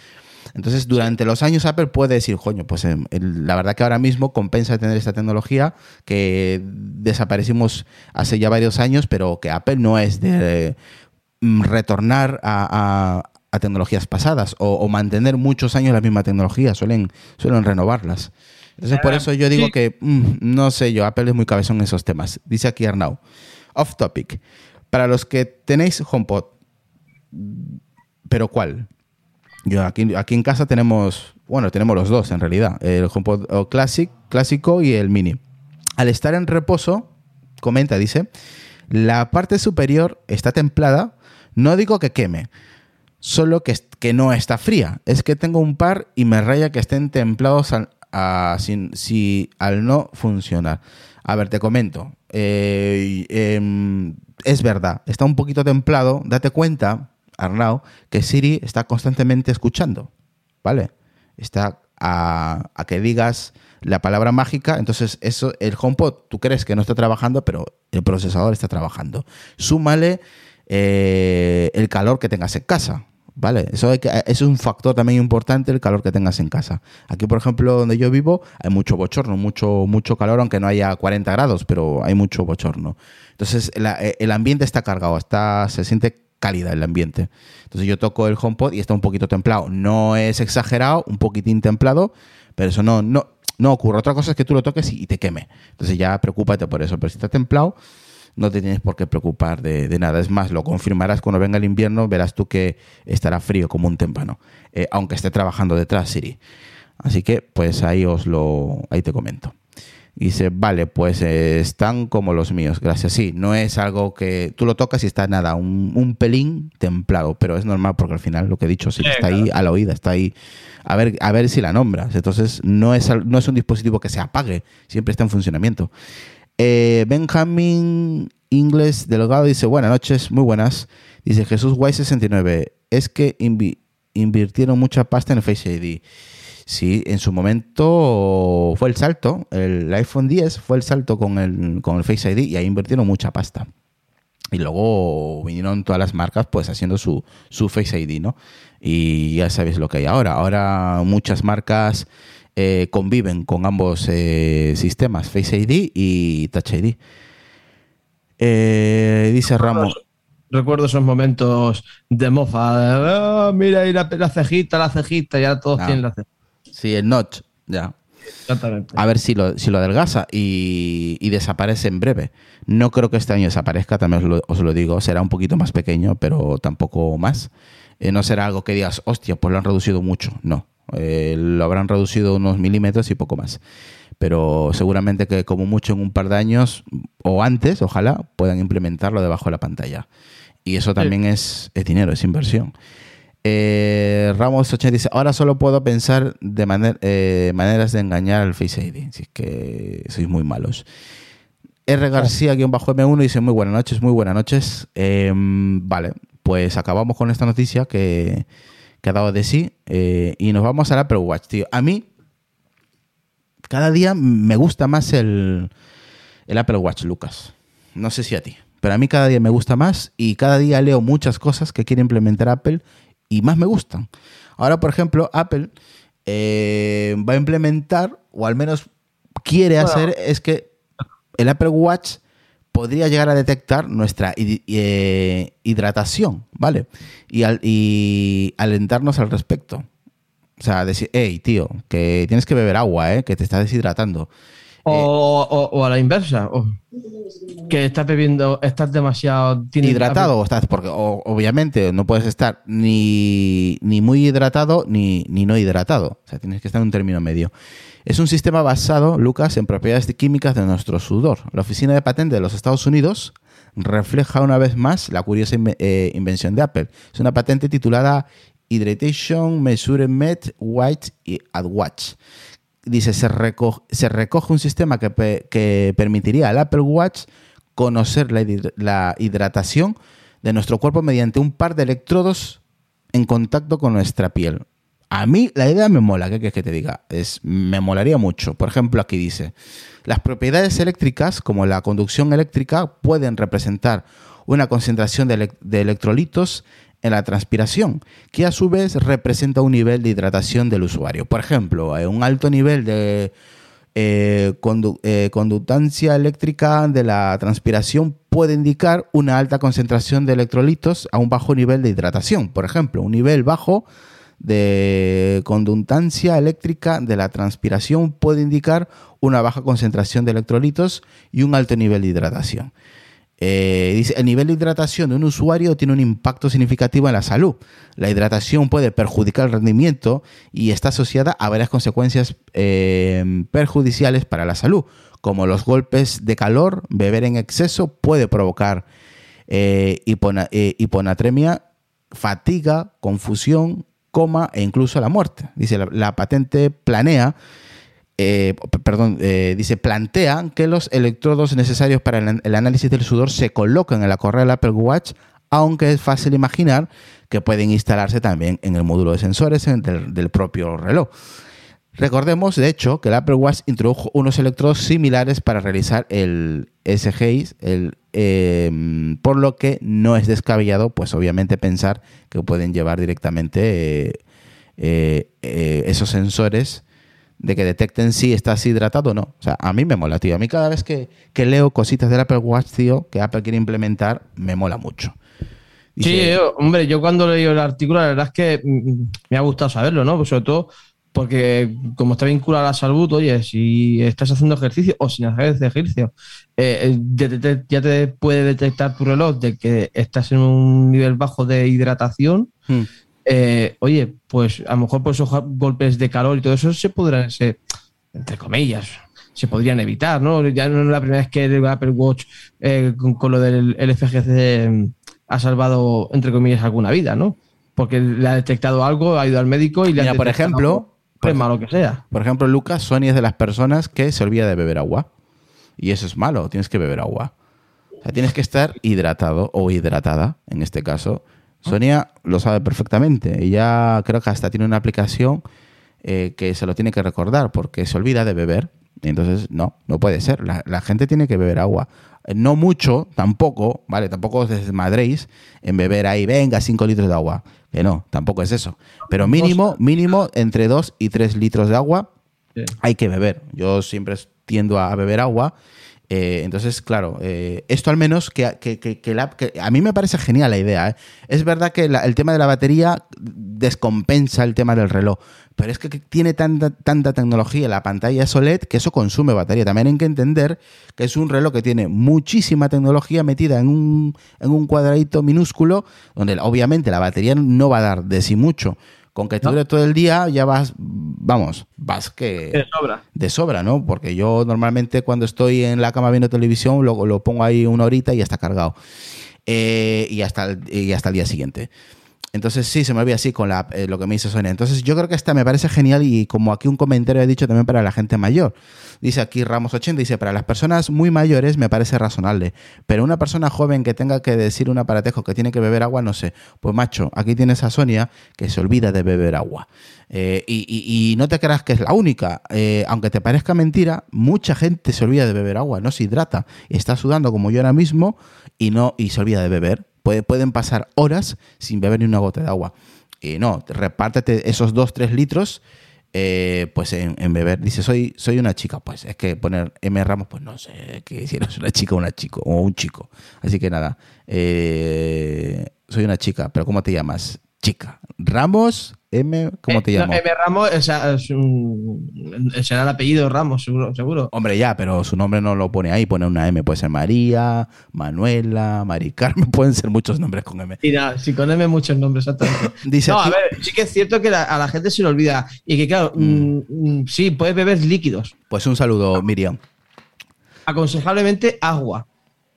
Entonces, durante los años Apple puede decir, coño, pues em, la verdad que ahora mismo compensa tener esta tecnología que desaparecimos hace ya varios años, pero que Apple no es de mm, retornar a, a- tecnologías pasadas o, o mantener muchos años la misma tecnología, suelen, suelen renovarlas. Entonces, por Ah, eso yo digo sí. que, mm, no sé yo, Apple es muy cabezón en esos temas. Dice aquí Arnau. Off topic. Para los que tenéis HomePod, ¿pero cuál? Yo aquí, aquí en casa tenemos, bueno, tenemos los dos en realidad, el HomePod Classic, clásico y el mini. Al estar en reposo, comenta, dice, la parte superior está templada, no digo que queme, solo que, que no está fría. Es que tengo un par y me raya que estén templados al, sin- si, al no funcionar. A ver, te comento. Eh, em, es verdad, está un poquito templado. Date cuenta, Arnau, que Siri está constantemente escuchando. ¿Vale? está a, a que digas la palabra mágica, entonces eso, el HomePod, tú crees que no está trabajando, pero el procesador está trabajando. Súmale eh, el calor que tengas en casa. ¿Vale? Eso, hay que, es un factor también importante, el calor que tengas en casa. Aquí, por ejemplo, donde yo vivo, hay mucho bochorno, mucho, mucho calor, aunque no haya 40 grados, pero hay mucho bochorno. Entonces, el ambiente está cargado, está, se siente cálida el ambiente. Entonces, yo toco el HomePod y está un poquito templado. No es exagerado, un poquitín templado, pero eso no, no, no ocurre. Otra cosa es que tú lo toques y te queme. Entonces, ya preocúpate por eso. Pero si está templado, no te tienes por qué preocupar de, nada. Es más, lo confirmarás cuando venga el invierno, verás tú que estará frío como un témpano, eh, aunque esté trabajando detrás Siri. Así que, pues ahí os lo, ahí te comento. Y dice, vale, pues eh, están como los míos, gracias. Sí, no es algo que tú lo tocas y está nada, un, pelín templado, pero es normal porque al final lo que he dicho sí, está ahí a la oída, está ahí a ver, a ver si la nombras. Entonces no es, no es un dispositivo que se apague, siempre está en funcionamiento. Eh, Benjamin Ingles Delgado dice, buenas noches, muy buenas. Dice Jesús White 69, es que invirtieron mucha pasta en el Face ID. Sí, en su momento fue el salto, el iPhone 10 fue el salto con el, con el Face ID y ahí invirtieron mucha pasta. Y luego vinieron todas las marcas pues haciendo su, su Face ID, ¿no? Y ya sabéis lo que hay ahora. Ahora muchas marcas eh, conviven con ambos eh, sistemas, Face ID y Touch ID. Eh, dice Ramos. Recuerdo esos momentos de mofa. Ah, mira, y la, cejita, la cejita, ya todos ah. tienen la cejita. Sí, el notch, ya. Exactamente. A ver si lo, si lo adelgaza y, desaparece en breve. No creo que este año desaparezca, también os lo, digo. Será un poquito más pequeño, pero tampoco más. no será algo que digas, hostia, pues lo han reducido mucho. No. Eh, lo habrán reducido unos milímetros y poco más. Pero seguramente que como mucho en un par de años o antes, ojalá, puedan implementarlo debajo de la pantalla. Y eso también es, dinero, es inversión. Eh, Ramos 80 dice, ahora solo puedo pensar de eh, maneras de engañar al Face ID. Si es que sois muy malos. R. García-M1 dice, muy buenas noches, muy buenas noches. Em, vale, pues acabamos con esta noticia que que ha dado de sí. Eh, y nos vamos al Apple Watch, tío. A mí, cada día me gusta más el, el Apple Watch, Lucas. No sé si a ti, pero a mí cada día me gusta más y cada día leo muchas cosas que quiere implementar Apple y más me gustan. Ahora, por ejemplo, Apple eh, va a implementar, o al menos quiere hacer, es que el Apple Watch podría llegar a detectar nuestra eh, hidratación, ¿vale? Y, y alentarnos al respecto. O sea, decir, hey, tío, que tienes que beber agua, ¿eh? Que te estás deshidratando. O, a la inversa, que estás bebiendo, estás demasiado... Hidratado o estás, porque obviamente no puedes estar ni, ni muy hidratado ni, ni no hidratado. O sea, tienes que estar en un término medio. Es un sistema basado, Lucas, en propiedades químicas de nuestro sudor. La Oficina de Patente de los Estados Unidos refleja una vez más la curiosa eh, invención de Apple. Es una patente titulada Hydratation Measurement White at Watch. Dice, se, recoge un sistema que, permitiría al Apple Watch conocer la hidratación de nuestro cuerpo mediante un par de electrodos en contacto con nuestra piel. A mí la idea me mola, ¿qué quieres que te diga? Es, me molaría mucho. Por ejemplo, aquí dice, las propiedades eléctricas, como la conducción eléctrica, pueden representar una concentración de, electrolitos en la transpiración, que a su vez representa un nivel de hidratación del usuario. Por ejemplo, un alto nivel de eh, eh, conductancia eléctrica de la transpiración puede indicar una alta concentración de electrolitos a un bajo nivel de hidratación. Por ejemplo, un nivel bajo de conductancia eléctrica de la transpiración puede indicar una baja concentración de electrolitos y un alto nivel de hidratación. Eh, dice, el nivel de hidratación de un usuario tiene un impacto significativo en la salud. La hidratación puede perjudicar el rendimiento y está asociada a varias consecuencias eh, perjudiciales para la salud, como los golpes de calor, beber en exceso puede provocar eh, hiponatremia, fatiga, confusión, coma e incluso la muerte. Dice, la, patente planea, eh, perdón, eh, dice, plantea que los electrodos necesarios para el, análisis del sudor se colocan en la correa del Apple Watch aunque es fácil imaginar que pueden instalarse también en el módulo de sensores del propio reloj. Recordemos, de hecho, que el Apple Watch introdujo unos electrodos similares para realizar el SGI, el, em, por lo que no es descabellado, pues obviamente pensar que pueden llevar directamente eh, eh, eh, esos sensores de que detecten si estás hidratado o no. O sea, a mí me mola, tío. A mí cada vez que, leo cositas del Apple Watch, tío, que Apple quiere implementar, me mola mucho. sí, hombre, yo cuando leí el artículo, la verdad es que mm, mm, me ha gustado saberlo, ¿no? Pues sobre todo porque como está vinculado a la salud, oye, si estás haciendo ejercicio o sin hacer ejercicio, eh, eh, ya te puede detectar tu reloj de que estás en un nivel bajo de hidratación. Hmm. Eh, oye, pues a lo mejor por esos golpes de calor y todo eso se podrán, ser, entre comillas, se podrían evitar, ¿no? Ya no es la primera vez que el Apple Watch con, lo del FGC ha salvado, entre comillas, alguna vida, ¿no? Porque le ha detectado algo, ha ido al médico y le ha por ejemplo, por, malo que sea. Por ejemplo, Lucas, Sony es de las personas que se olvida de beber agua. Y eso es malo, tienes que beber agua. O sea, tienes que estar hidratado o hidratada, en este caso. Sonia lo sabe perfectamente. Ella creo que hasta tiene una aplicación eh, que se lo tiene que recordar porque se olvida de beber. Entonces, no, no puede ser. La, la, gente tiene que beber agua. No mucho, tampoco, ¿vale? Tampoco os desmadréis en beber ahí, venga, 5 litros de agua. Que no, tampoco es eso. Pero mínimo, mínimo, entre 2 y 3 litros de agua hay que beber. Yo siempre tiendo a beber agua. Eh, entonces, claro, eh, esto al menos que, que, a mí me parece genial la idea. ¿eh? Es verdad que el tema de la batería descompensa el tema del reloj, pero es que tiene tanta, tanta tecnología, la pantalla es OLED, que eso consume batería. También hay que entender que es un reloj que tiene muchísima tecnología metida en un, en un cuadradito minúsculo, donde obviamente la batería no va a dar de sí mucho. Con que te dure todo el día ya vas, vamos, vas que... De sobra. De sobra, ¿no? Porque yo normalmente cuando estoy en la cama viendo televisión lo, lo pongo ahí una horita y ya está cargado. Eh, y, hasta y hasta el día siguiente. Entonces sí, se me olvida así con la, eh, lo que me dice Sonia. Entonces yo creo que esta me parece genial y como aquí un comentario he dicho también para la gente mayor. Dice aquí Ramos 80, dice, para las personas muy mayores me parece razonable, pero una persona joven que tenga que decir un aparatejo que tiene que beber agua, no sé. Pues macho, aquí tienes a Sonia que se olvida de beber agua. Eh, y, no te creas que es la única. Eh, aunque te parezca mentira, mucha gente se olvida de beber agua, no se hidrata. Está sudando como yo ahora mismo y, no, y se olvida de beber pueden pasar horas sin beber ni una gota de agua. Y no, repártete esos 2-3 litros eh, pues en, beber. Dice, soy, soy una chica. Pues es que poner M Ramos, pues no sé que si eres una chica o una chico o un chico. Así que nada, eh, soy una chica, pero ¿cómo te llamas? Chica. Ramos M, ¿cómo eh, te llamas? M Ramos será el apellido Ramos, seguro, seguro. Hombre, ya, pero su nombre no lo pone ahí, pone una M. Puede ser María, Manuela, Mari Carmen, pueden ser muchos nombres con M. Nada, si con M muchos nombres, exactamente. Dice no, a ver, sí que es cierto que a la gente se le olvida. Y que, claro, mm. Mm, mm, sí, puedes beber líquidos. Pues un saludo, Miriam. Aconsejablemente agua.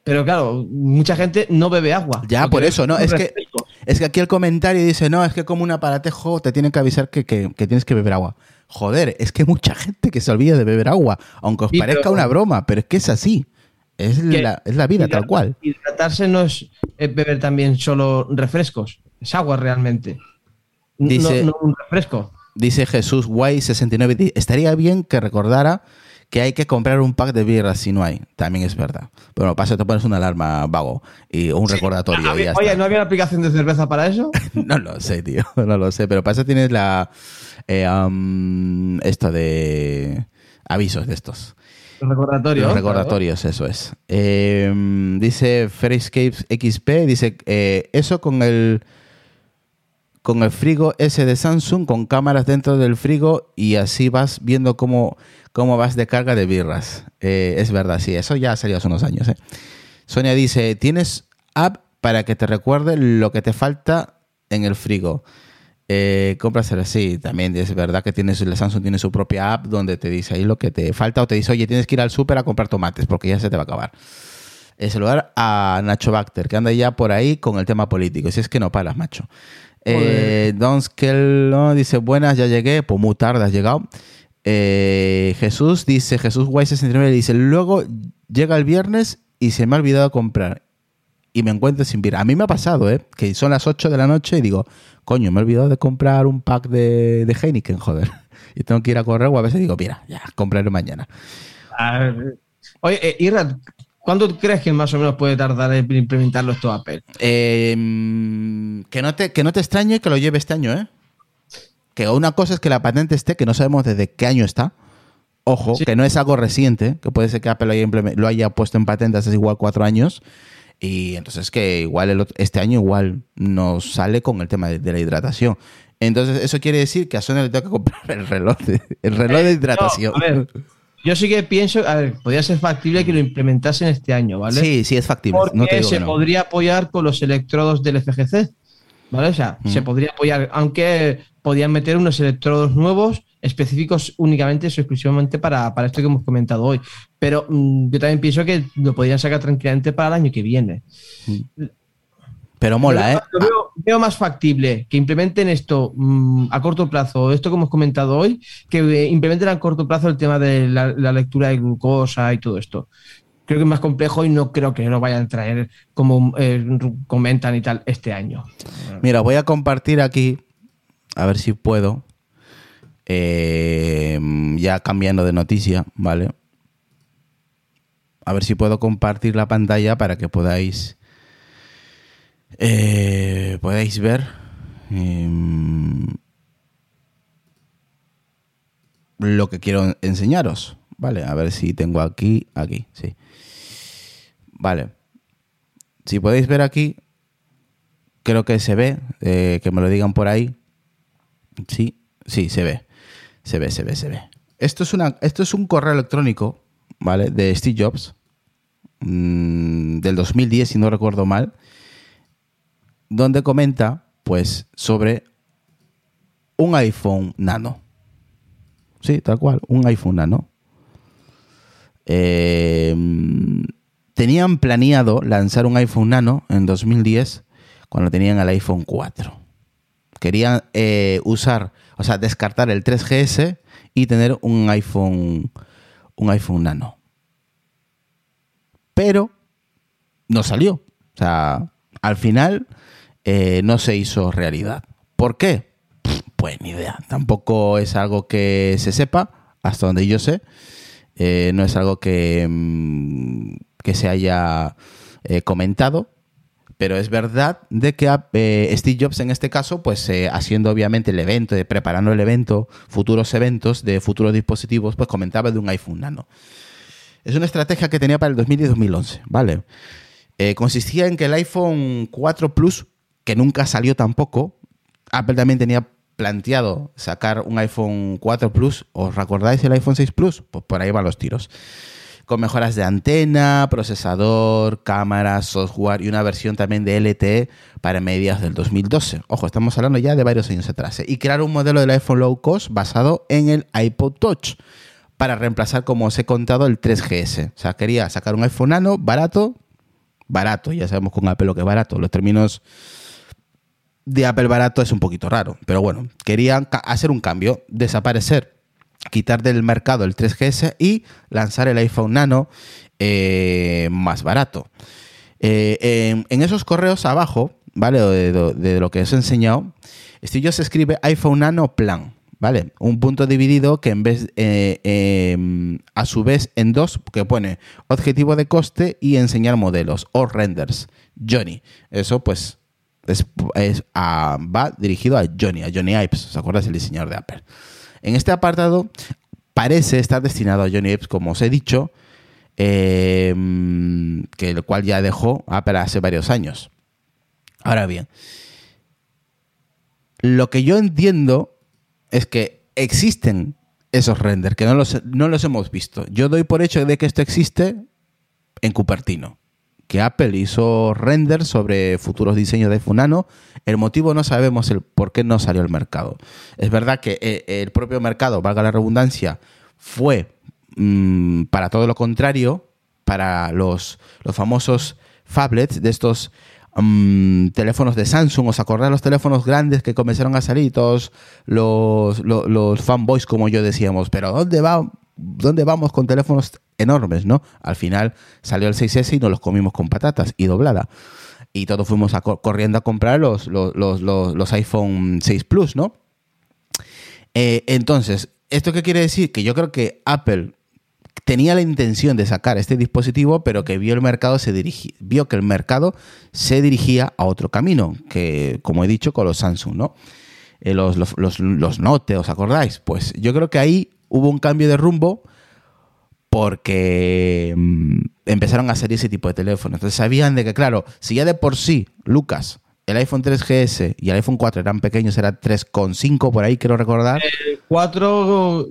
Pero claro, mucha gente no bebe agua. Ya, por eso, ¿no? Es que, es que aquí el comentario dice, no, es que como un aparatejo te tienen que avisar que, tienes que beber agua. Joder, es que mucha gente que se olvida de beber agua, aunque os parezca una broma, pero es que es así. Es, la, es la, vida, tal cual. Hidratarse no es beber también solo refrescos, es agua realmente. Dice, no, un refresco. Dice Jesús Guay 69, estaría bien que recordara que hay que comprar un pack de birras si no hay. También es verdad. Bueno, pasa, te pones una alarma vago y, un recordatorio. oye, ¿no había una aplicación de cerveza para eso? no lo sé, tío. No lo sé. Pero para eso tienes la. Eh, esto de. Avisos de estos. Los recordatorios. Los recordatorios, eso es. Em, dice Ferryscapes XP, dice, eh, eso con el con el frigo ese de Samsung, con cámaras dentro del frigo y así vas viendo cómo cómo vas de carga de birras. Eh, es verdad, sí, eso ya salió hace unos años. ¿eh? Sonia dice, ¿tienes app para que te recuerde lo que te falta en el frigo? Eh, sí, también es verdad que tienes, el Samsung tiene su propia app donde te dice ahí lo que te falta o te dice, oye, tienes que ir al súper a comprar tomates porque ya se te va a acabar. El saludar a Nacho Bacter, que anda ya por ahí con el tema político. Si es que no paras, macho. Eh, Don Skell dice, buenas, ya llegué. Pues muy tarde has llegado. Eh, Jesús dice, Jesús Guay 69 dice, luego llega el viernes y se me ha olvidado comprar. y me encuentro sin birra. A mí me ha pasado, ¿eh? Que son las 8 de la noche y digo, coño, me he olvidado de comprar un pack de, de Heineken, joder. Y tengo que ir a correr o a veces digo, mira, ya, compraré mañana. Oye, eh, Irra, ¿cuándo crees que más o menos puede tardar en implementarlo esto Apple? Eh, mm, que, no te, que no te extrañe que lo lleve este año, ¿eh? Que una cosa es que la patente esté, que no sabemos desde qué año está. Ojo, Sí. que no es algo reciente, que puede ser que Apple lo haya, implemen- lo haya puesto en patente hace igual cuatro años. Y entonces que igual el otro- este año igual nos sale con el tema de, de la hidratación. Entonces eso quiere decir que a Sony le tengo que comprar el reloj de, el reloj de hidratación. No, a ver, yo sí que pienso, a ver, podría ser factible que lo implementasen este año, ¿vale? Sí, sí, es factible. Porque no te digo se que no. podría apoyar con los electrodos del FGC. ¿Vale? O sea, se podría apoyar, aunque podían meter unos electrodos nuevos específicos únicamente o exclusivamente para, para esto que hemos comentado hoy. Pero mm, yo también pienso que lo podrían sacar tranquilamente para el año que viene. Pero mola, ¿eh? Lo veo, veo más factible que implementen esto mm, a corto plazo, esto que hemos comentado hoy, que eh, implementen a corto plazo el tema de la, la lectura de glucosa y todo esto. Creo que es más complejo y no creo que lo vayan a traer como eh, comentan y tal este año. Mira, voy a compartir aquí, a ver si puedo, eh, ya cambiando de noticia, ¿vale? A ver si puedo compartir la pantalla para que podáis, eh, podáis ver em, lo que quiero enseñaros, ¿vale? A ver si tengo aquí, aquí, sí. Vale. Si podéis ver aquí, creo que se ve, eh, que me lo digan por ahí. Sí, sí, se ve. Se ve, se ve, se ve. Esto es, una, esto es un correo electrónico, ¿vale? De Steve Jobs, mm, del 2010, si no recuerdo mal, donde comenta, pues, sobre un iPhone Nano. Sí, tal cual, un iPhone Nano. Eh, tenían planeado lanzar un iPhone Nano en 2010 cuando tenían el iPhone 4. Querían eh, usar, o sea, descartar el 3GS y tener un iPhone, un iPhone Nano. Pero no salió. O sea, al final eh, no se hizo realidad. ¿Por qué? Pues ni idea. Tampoco es algo que se sepa, hasta donde yo sé. Eh, no es algo que, mm, que se haya eh, comentado. Pero es verdad de que eh, Steve Jobs en este caso, pues haciendo obviamente el evento, preparando el evento, futuros eventos de futuros dispositivos, pues comentaba de un iPhone Nano. Es una estrategia que tenía para el 2010 y 2011, ¿vale? Consistía en que el iPhone 4 Plus, que nunca salió tampoco, Apple también tenía planteado sacar un iPhone 4 Plus. ¿Os recordáis el iPhone 6 Plus? Pues por ahí van los tiros. Con mejoras de antena, procesador, cámara, software y una versión también de LTE para mediados del 2012. Ojo, estamos hablando ya de varios años atrás. ¿eh? Y crear un modelo del iPhone low cost basado en el iPod Touch para reemplazar, como os he contado, el 3GS. O sea, quería sacar un iPhone nano barato, barato, ya sabemos con Apple lo que es barato. Los términos de Apple barato es un poquito raro, pero bueno, querían hacer un cambio, desaparecer, quitar del mercado el 3GS y lanzar el iPhone Nano eh, más barato. Eh, en, esos correos abajo, ¿vale? De, de- lo que os he enseñado, Steve Jobs escribe iPhone Nano Plan, ¿vale? Un punto dividido que en vez, eh, eh, a su vez, en dos, que pone objetivo de coste y enseñar modelos o renders. Johnny. Eso, pues, es, a- va dirigido a Johnny, a Johnny Ives, ¿os acuerdas? El diseñador de Apple. En este apartado parece estar destinado a Johnny Ives, como os he dicho, eh, que el cual ya dejó Apple hace varios años. Ahora bien, lo que yo entiendo es que existen esos renders, que no los, no los hemos visto. Yo doy por hecho de que esto existe en Cupertino. Que Apple hizo renders sobre futuros diseños de iPhone Nano. El motivo no sabemos el por qué no salió al mercado. Es verdad que eh, el propio mercado, valga la redundancia, fue mm, para todo lo contrario, para los, los famosos phablets de estos mm, teléfonos de Samsung. ¿Os acordáis los teléfonos grandes que comenzaron a salir? Todos los, los fanboys, como yo decíamos, pero ¿dónde va ¿dónde vamos con teléfonos enormes, no? Al final salió el 6S y nos los comimos con patatas y doblada. Y todos fuimos corriendo a comprar los, los, los, iPhone 6 Plus, ¿no? Eh, entonces, ¿esto qué quiere decir? Que yo creo que Apple tenía la intención de sacar este dispositivo, pero que vio el mercado se vio que el mercado se dirigía a otro camino, que como he dicho con los Samsung, ¿no? Eh, los, los, los, Note, ¿os acordáis? Pues yo creo que ahí hubo un cambio de rumbo porque mm, empezaron a salir ese tipo de teléfonos. Entonces sabían de que, claro, si ya de por sí, Lucas, el iPhone 3GS y el iPhone 4 eran pequeños, era 3,5 por ahí, quiero recordar. 4,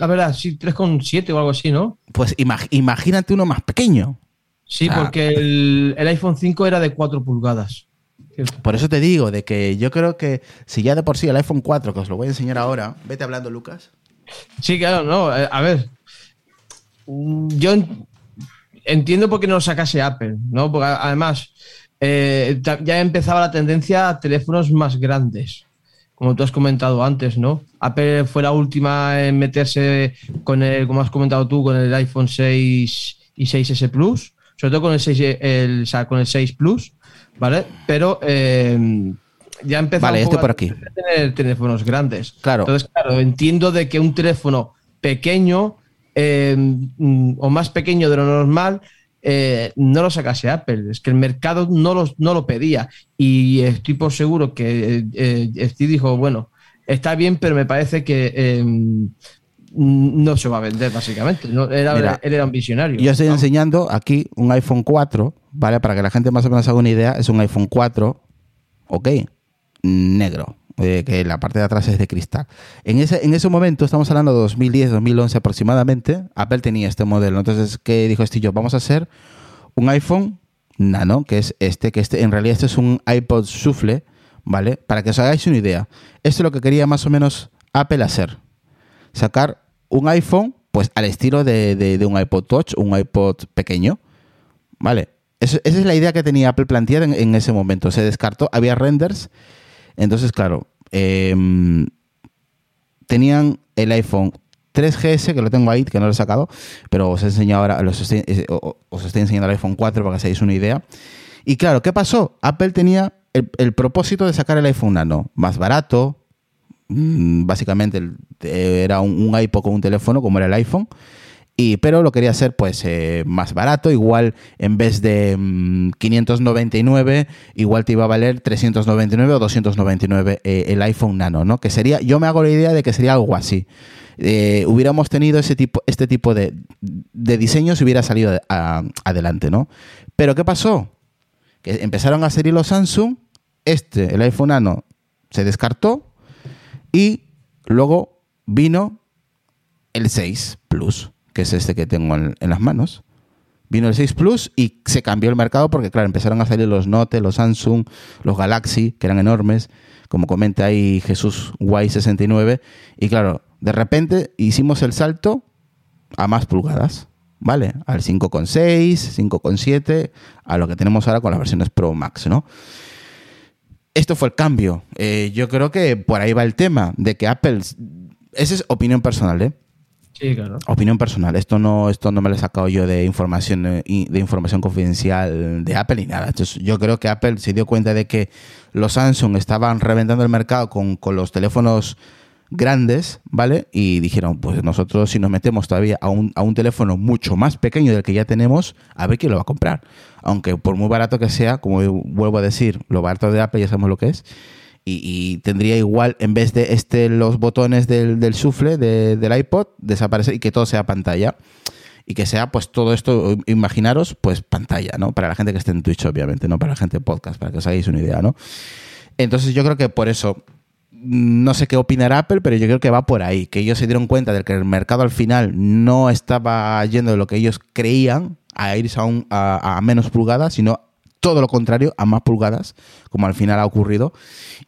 a ver, sí, 3,7 o algo así, ¿no? Pues imagínate uno más pequeño. Sí, porque el, el, iPhone 5 era de 4 pulgadas. Por eso te digo, de que yo creo que si ya de por sí el iPhone 4, que os lo voy a enseñar ahora, vete hablando, Lucas. Sí, claro, no, eh, a ver. Yo entiendo por qué no sacase Apple, ¿no? Porque además eh, ya empezaba la tendencia a teléfonos más grandes, como tú has comentado antes, ¿no? Apple fue la última en meterse con el, como has comentado tú, con el iPhone 6 y 6S Plus, sobre todo con el 6, el, con el 6 Plus, ¿vale? Pero eh, ya empezó vale, este por aquí. a tener teléfonos grandes. Claro. Entonces, claro, entiendo de que un teléfono pequeño eh, o más pequeño de lo normal eh, no lo sacase Apple. Es que el mercado no, los, no lo pedía. Y estoy por seguro que Steve dijo, bueno, está bien, pero me parece que no se va a vender, básicamente. él era un visionario. Yo estoy enseñando aquí un iPhone 4, ¿vale? Para que la gente más o menos haga una idea, es un iPhone 4, ok, negro, eh, que la parte de atrás es de cristal. En ese, en ese momento, estamos hablando de 2010, 2011 aproximadamente, Apple tenía este modelo. Entonces, ¿qué dijo Steve Vamos a hacer un iPhone nano, que es este, que este, en realidad este es un iPod Shuffle, ¿vale? Para que os hagáis una idea. Esto es lo que quería más o menos Apple hacer. Sacar un iPhone, pues al estilo de, un iPod Touch, un iPod pequeño, ¿vale? esa es la idea que tenía Apple planteada en, ese momento. Se descartó, había renders. Entonces, claro, em, tenían el iPhone 3GS, que lo tengo ahí, que no lo he sacado, pero os he enseñado ahora, os estoy, eh, os estoy enseñando el iPhone 4 para que seáis una idea. Y claro, ¿qué pasó? Apple tenía el propósito de sacar el iPhone Nano más barato, Mm, básicamente era un, iPod con un teléfono como era el iPhone. Y, pero lo quería hacer pues eh, más barato, igual en vez de 599, mm, igual te iba a valer 399 o 299 eh, el iPhone Nano, ¿no? Que sería, yo me hago la idea de que sería algo así. Eh, hubiéramos tenido ese tipo, este tipo de, de diseño si hubiera salido adelante, ¿no? Pero ¿qué pasó? Que empezaron a salir los Samsung, este, el iPhone Nano, se descartó y luego vino el 6 Plus, que es este que tengo en, las manos. Vino el 6 Plus y se cambió el mercado porque, claro, empezaron a salir los Note, los Samsung, los Galaxy, que eran enormes, como comenta ahí Jesús Y69. Y claro, de repente hicimos el salto a más pulgadas, ¿vale? Al 5,6, 5,7, a lo que tenemos ahora con las versiones Pro Max, ¿no? esto fue el cambio. Eh, yo creo que por ahí va el tema de que Apple. Esa es opinión personal, ¿eh? Opinión personal. Esto no, esto no me lo he sacado yo de información, eh, de información confidencial de Apple ni nada. Entonces, yo creo que Apple se dio cuenta de que los Samsung estaban reventando el mercado con, con los teléfonos grandes, ¿vale? Y dijeron, pues nosotros si nos metemos todavía a un, a un teléfono mucho más pequeño del que ya tenemos, a ver quién lo va a comprar. Aunque por muy barato que sea, como vuelvo a decir, lo barato de Apple ya sabemos lo que es. Y, tendría igual, en vez de este, los botones del, del sufle del iPod, desaparecer y que todo sea pantalla. Y que sea, pues todo esto, imaginaros, pues pantalla, ¿no? Para la gente que esté en Twitch, obviamente, no para la gente de podcast, para que os hagáis una idea, ¿no? Entonces yo creo que por eso no sé qué opinará Apple, pero yo creo que va por ahí, que ellos se dieron cuenta de que el mercado al final no estaba yendo de lo que ellos creían a irse a, a, menos pulgadas, sino todo lo contrario, a más pulgadas, como al final ha ocurrido.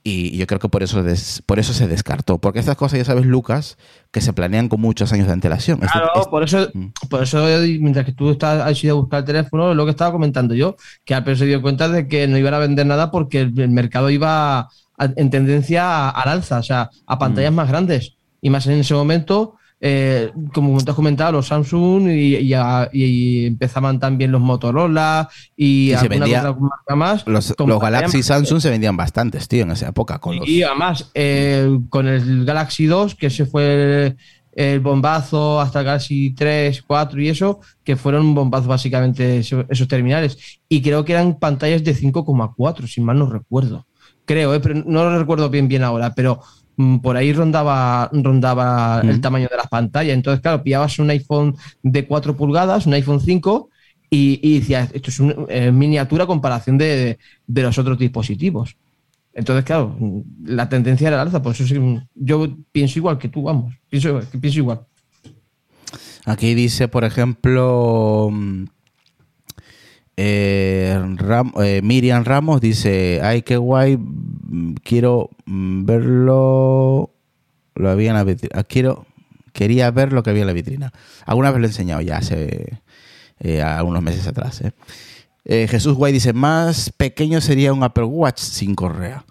Y yo creo que por eso, por eso se descartó. Porque estas cosas, ya sabes, Lucas, que se planean con muchos años de antelación. Este claro, por eso, mm. por eso, mientras que tú estás, has ido a buscar el teléfono, lo que estaba comentando yo, que Apple se dio cuenta de que no iban a vender nada porque el mercado iba en tendencia al alza, o sea, a pantallas mm. más grandes. Y más en ese momento, eh, como te has comentado, los Samsung y, y, a- y empezaban también los Motorola y, Y se vendía- marca más. Los, los Galaxy Samsung se vendían bastantes, tío, en esa época. Con los... Y además, eh, con el Galaxy 2, que ese fue el, el bombazo hasta el Galaxy 3, 4 y eso, que fueron un bombazo básicamente eso- esos terminales. Y creo que eran pantallas de 5,4, si mal no recuerdo. Creo, eh, pero no lo recuerdo bien bien ahora, pero por ahí rondaba, rondaba el Mm. tamaño de las pantallas. Entonces, claro, pillabas un iPhone de 4 pulgadas, un iPhone 5, y, y decías, esto es una miniatura a comparación de, de los otros dispositivos. Entonces, claro, la tendencia era al alza, por eso sí, yo pienso igual que tú, vamos, pienso, pienso igual. Aquí dice, por ejemplo, mm, eh, Ram- eh, Miriam Ramos dice, ay, qué guay, quiero verlo, lo había en la vitrina, quiero, quería ver lo que había en la vitrina. Alguna vez lo he enseñado ya hace eh, algunos meses atrás. ¿eh? Jesús Guay dice, más pequeño sería un Apple Watch sin correa.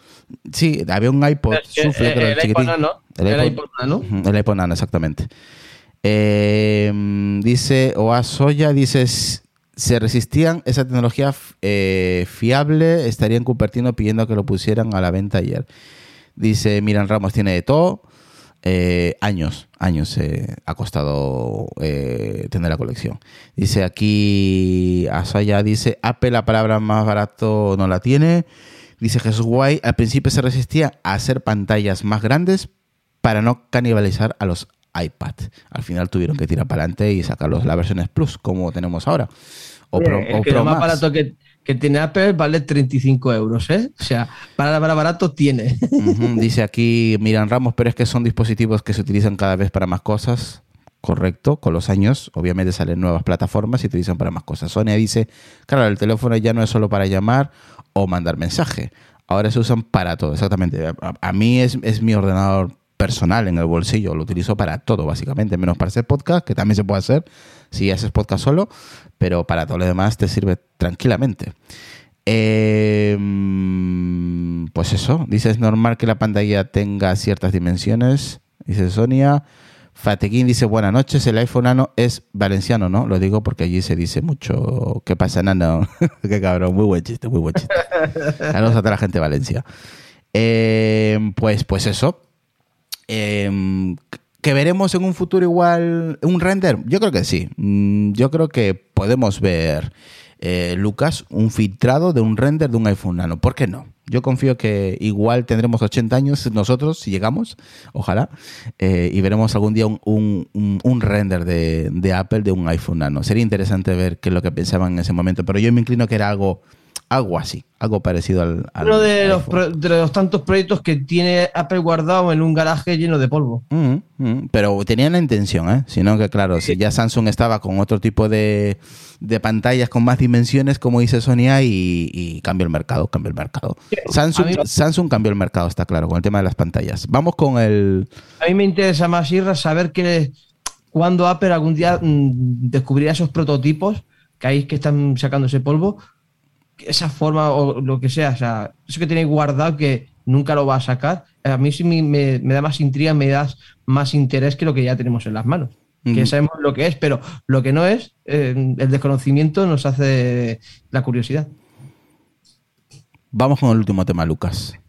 Sí, había un iPod el chiquitín. Nano, El iPod- iPod Nano. El iPod Nano, exactamente. Dice Oasoya, dice, "S- se resistían esa tecnología eh, fiable, estarían Cupertino pidiendo que lo pusieran a la venta ayer. Dice Miran Ramos, tiene de todo. Eh, años, años eh, ha costado tener la colección. Dice aquí, Asaya dice, Apple la palabra más barato no la tiene. Dice Jesús Guay, al principio se resistía a hacer pantallas más grandes para no canibalizar a los iPad. Al final tuvieron que tirar para adelante y sacarlos las versiones Plus, como tenemos ahora. O Pro, que Pro lo más barato que, que tiene Apple vale 35 euros, ¿eh? O sea, para, para barato tiene. Dice aquí Miran Ramos, pero es que son dispositivos que se utilizan cada vez para más cosas. Correcto, con los años obviamente salen nuevas plataformas y se utilizan para más cosas. Sonia dice, claro, el teléfono ya no es solo para llamar o mandar mensaje, ahora se usan para todo, exactamente. A, a mí es, es mi ordenador personal en el bolsillo, lo utilizo para todo básicamente, menos para hacer podcast, que también se puede hacer si haces podcast solo, pero para todo lo demás te sirve tranquilamente. Eh, pues eso, dice, es normal que la pantalla tenga ciertas dimensiones, dice Sonia. Fatequín dice, buenas noches, el iPhone Nano es valenciano, ¿no? Lo digo porque allí se dice mucho, ¿qué pasa, Nano? Qué cabrón, muy buen chiste, muy buen chiste. Saludos a toda la gente de Valencia. Eh, pues, pues eso. Eh, que veremos en un futuro igual un render. Yo creo que sí. Mm, Yo creo que podemos ver, eh, Lucas, un filtrado de un render de un iPhone Nano. ¿Por qué no? Yo confío que igual tendremos 80 años nosotros, si llegamos, ojalá, eh, y veremos algún día un, un- un- un render de, de Apple de un iPhone Nano. Sería interesante ver qué es lo que pensaban en ese momento, pero yo me inclino que era algo, algo así, algo parecido al... al Uno de los, pro- de los tantos proyectos que tiene Apple guardado en un garaje lleno de polvo. Mm, mm, pero tenían la intención, ¿eh? Sino que, claro, si ya Samsung estaba con otro tipo de, de pantallas con más dimensiones, como dice Sonia, y, y cambió el mercado, cambió el mercado. Samsung, Samsung cambió el mercado, está claro, con el tema de las pantallas. Vamos con el... A mí me interesa más, Irra, saber que cuando Apple algún día mm, descubrirá esos prototipos que hay que están sacando ese polvo, esa forma o lo que sea, o sea, eso que tenéis guardado que nunca lo va a sacar, a mí sí me, me- me da más intriga, me da más interés que lo que ya tenemos en las manos. Que sabemos lo que es, pero lo que no es, eh, el desconocimiento nos hace la curiosidad. Vamos con el último tema, Lucas.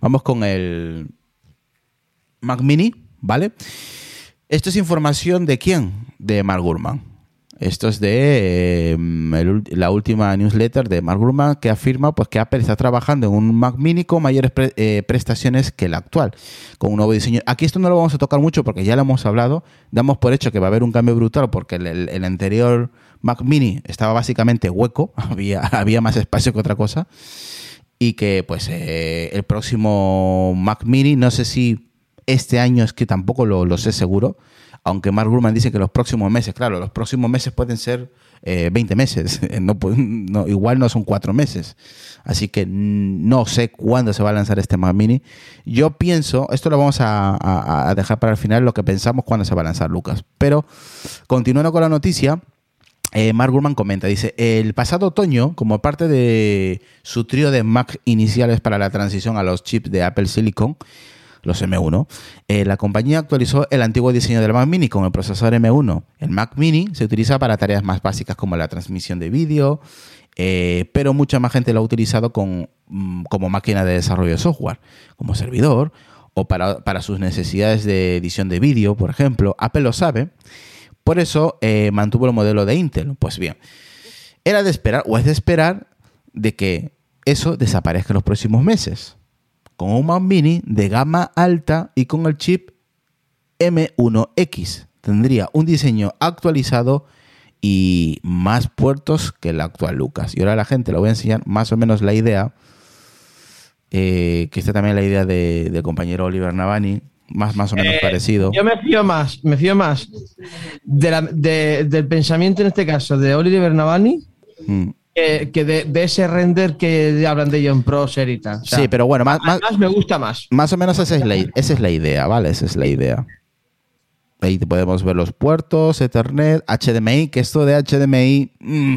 Vamos con el Mac Mini, ¿vale? Esto es información de quién? De Mark Gurman. Esto es de eh, la última newsletter de Mark Gurman que afirma pues, que Apple está trabajando en un Mac Mini con mayores pre- eh, prestaciones que el actual, con un nuevo diseño. Aquí esto no lo vamos a tocar mucho porque ya lo hemos hablado. Damos por hecho que va a haber un cambio brutal porque el anterior Mac Mini estaba básicamente hueco, había, había más espacio que otra cosa y que pues eh, el próximo Mac Mini, no sé si este año es que tampoco lo, lo sé seguro, aunque Mark Gurman dice que los próximos meses, claro, los próximos meses pueden ser eh, 20 meses, no, pu- no, igual no son cuatro meses, así que no sé cuándo se va a lanzar este Mac Mini. Yo pienso, esto lo vamos a dejar para el final, lo que pensamos cuándo se va a lanzar Lucas, pero continuando con la noticia, eh, Mark Gurman comenta, dice, el pasado otoño, como parte de su trío de Mac iniciales para la transición a los chips de Apple Silicon, los M1. Eh, la compañía actualizó el antiguo diseño del Mac Mini con el procesador M1. El Mac Mini se utiliza para tareas más básicas como la transmisión de vídeo, eh, pero mucha más gente lo ha utilizado mm, como máquina de desarrollo de software, como servidor o para, para sus necesidades de edición de vídeo, por ejemplo. Apple lo sabe, por eso eh, mantuvo el modelo de Intel. Pues bien, era de esperar o es de esperar de que eso desaparezca en los próximos meses. Con un Mac Mini de gama alta y con el chip M1X. Tendría un diseño actualizado y más puertos que el actual Lucas. Y ahora la gente le voy a enseñar más o menos la idea, eh, que está también la idea de- del compañero Oliver Navani, más, más o menos Eh, parecido. Yo me fío más, me fío más de la- de- del pensamiento en este caso de Oliver Navani Mm. Que, que de, de ese render que hablan de John Proser y tal. O sea, Sí, pero bueno, más, más, me gusta más. más o menos esa es, la, esa es la idea, ¿vale? Esa es la idea. Ahí podemos ver los puertos, Ethernet, HDMI, que esto de HDMI, mm,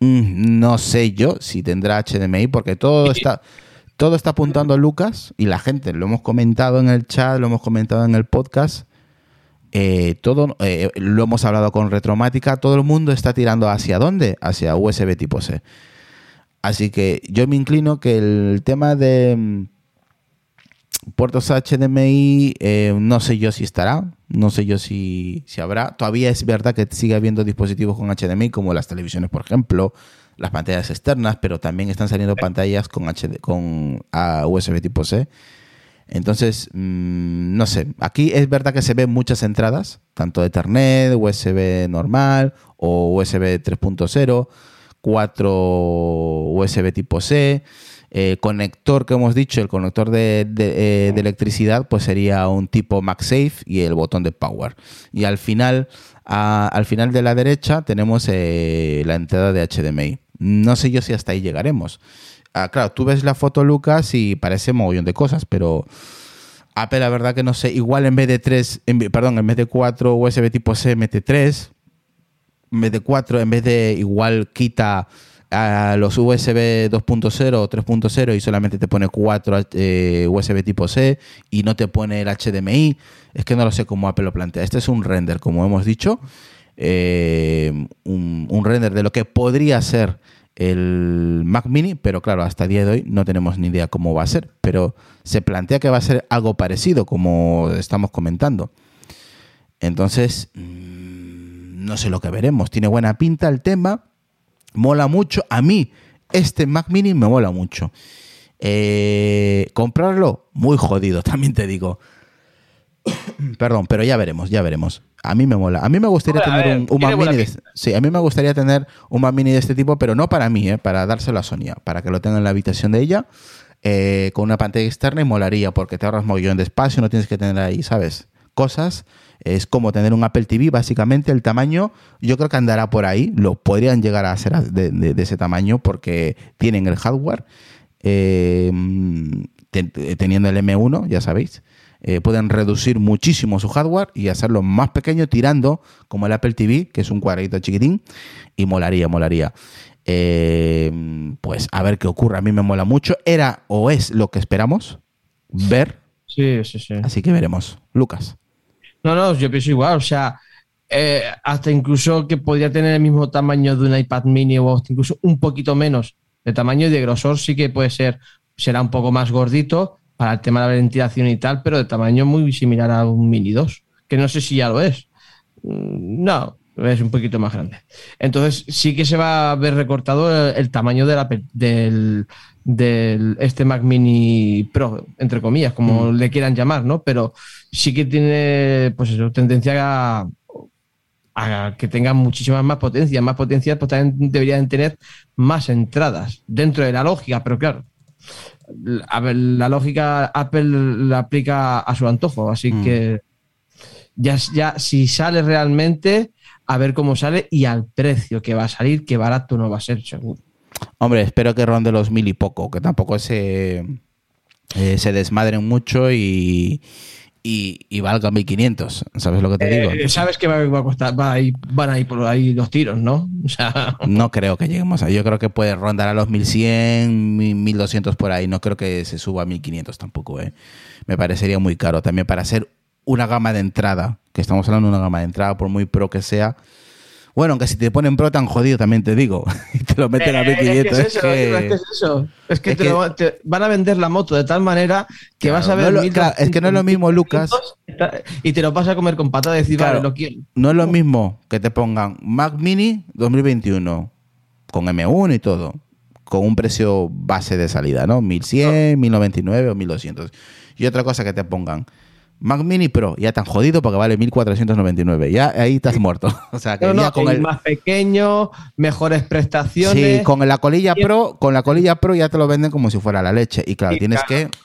mm, no sé yo si tendrá HDMI, porque todo está, todo está apuntando a Lucas y la gente, lo hemos comentado en el chat, lo hemos comentado en el podcast, eh, todo eh, lo hemos hablado con Retromática, todo el mundo está tirando hacia dónde? Hacia USB tipo C. Así que yo me inclino que el tema de mm, puertos HDMI, eh, no sé yo si estará, no sé yo si, si habrá. Todavía es verdad que sigue habiendo dispositivos con HDMI, como las televisiones, por ejemplo, las pantallas externas, pero también están saliendo pantallas con, HD, con USB tipo C. Entonces, mm, no sé, aquí es verdad que se ven muchas entradas, tanto Ethernet, USB normal o USB 3.0, 4 USB tipo C, conector que hemos dicho, el conector de, de, eh, de electricidad, pues sería un tipo MagSafe y el botón de Power. Y al final, a- al final de la derecha tenemos eh, la entrada de HDMI. No sé yo si hasta ahí llegaremos. Ah, claro, tú ves la foto, Lucas, y parece mogollón de cosas, pero Apple, la verdad que no sé, igual en vez de 3, perdón, en vez de 4 USB tipo C, mete 3. En vez de 4, en vez de igual quita a los USB 2.0 o 3.0 y solamente te pone 4 eh, USB tipo C y no te pone el HDMI. Es que no lo sé cómo Apple lo plantea. Este es un render, como hemos dicho, eh, un, un render de lo que podría ser el Mac Mini, pero claro, hasta el día de hoy no tenemos ni idea cómo va a ser, pero se plantea que va a ser algo parecido, como estamos comentando. Entonces, mm, no sé lo que veremos. Tiene buena pinta el tema, mola mucho. A mí, este Mac Mini me mola mucho. Eh, comprarlo, muy jodido, también te digo. Perdón, pero ya veremos, ya veremos. A mí me mola. A mí me gustaría tener ver, un, un Mac Mini. De, sí, a mí me gustaría tener un Mac Mini de este tipo, pero no para mí, eh, para dárselo a Sonia, para que lo tenga en la habitación de ella, eh, con una pantalla externa y molaría, porque te ahorras mogollón de espacio, no tienes que tener ahí, ¿sabes? Cosas. Es como tener un Apple TV, básicamente el tamaño, yo creo que andará por ahí, lo podrían llegar a ser de, de- de ese tamaño porque tienen el hardware, eh, ten- teniendo el M1, ya sabéis, eh, pueden reducir muchísimo su hardware y hacerlo más pequeño tirando como el Apple TV, que es un cuadradito chiquitín, y molaría, molaría. Eh, pues a ver qué ocurre, a mí me mola mucho, era o es lo que esperamos ver, Sí, sí, sí. así que veremos. Lucas. No, no, yo pienso igual. O sea, eh, hasta incluso que podría tener el mismo tamaño de un iPad mini o hasta incluso un poquito menos de tamaño y de grosor, sí que puede ser, será un poco más gordito para el tema de la ventilación y tal, pero de tamaño muy similar a un mini 2, que no sé si ya lo es. Mm, No, es un poquito más grande. Entonces sí que se va a ver recortado el, el tamaño de la del, del este Mac Mini Pro, entre comillas, como le quieran llamar, ¿no? Pero sí que tiene, pues eso, tendencia a, a que tenga muchísimas más potencia. Más potencia, pues también deberían tener más entradas dentro de la lógica, pero claro. A ver, la lógica Apple la aplica a su antojo, así Mm. que ya, ya si sale realmente, a ver cómo sale y al precio que va a salir, que barato no va a ser, seguro. Hombre, espero que ronde los mil y poco, que tampoco se, eh, se desmadren mucho y, y, y valga 1500. ¿Sabes lo que te digo? Eh, Sabes que va, va a costar, va a ir- van a ir por ahí los tiros, ¿no? O sea, No creo que lleguemos a. Yo creo que puede rondar a los 1100, 1200 por ahí. No creo que se suba a 1500 tampoco, ¿eh? Me parecería muy caro también para hacer una gama de entrada. Que estamos hablando de una gama de entrada, por muy pro que sea. Bueno, aunque si te ponen pro tan jodido, también te digo. y te lo meten a Eh, 1500. Es que es, eso, que- es que es eso. Es que, es te, que- lo- te van a vender la moto de tal manera que Claro, vas a no ver. lo- 1200, claro, es que no es lo mismo, Lucas. Y te lo vas a comer con patada y decir, Claro. vale, lo quiero. No es lo mismo que te pongan Mac Mini 2021 con M1 y todo, con un precio base de salida, ¿no? 1100, 1099 o 1200. Y otra cosa que te pongan Mac Mini Pro, ya tan jodido porque vale 1499. Ya ahí estás muerto. O sea, que No, no, ya con el más pequeño, mejores prestaciones. Sí, con la colilla. Pro, con la colilla Pro ya te lo venden como si fuera la leche y claro, Y tienes claro. que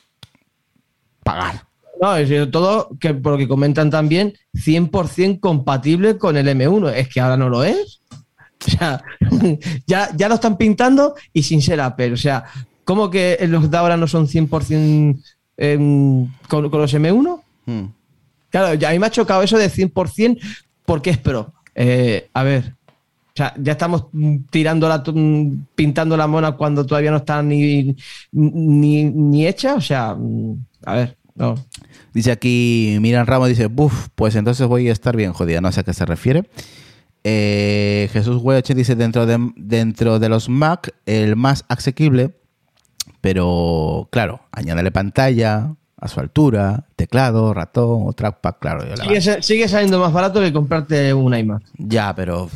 pagar. No, es decir, todo, que por lo que comentan también, 100% compatible con el M1. Es que ahora no lo es. O sea, ya, ya lo están pintando y sin ser Apple. O sea, ¿cómo que los de ahora no son 100% em, con, con los M1? Hmm. Claro, ya a mí me ha chocado eso de 100% porque es Pro. Eh, a ver, o sea, ya estamos tirando la, pintando la mona cuando todavía no está ni, ni, ni hecha. O sea, a ver, no. Dice aquí, Miran Ramos dice, buf, pues entonces voy a estar bien jodida, no sé a qué se refiere. Eh, Jesús Hueche dice, dentro de, dentro de los Mac, el más asequible, pero claro, añádale pantalla a su altura, teclado, ratón o trackpad, claro. yo Sigue, sa- sigue saliendo más barato que comprarte un iMac. Ya, pero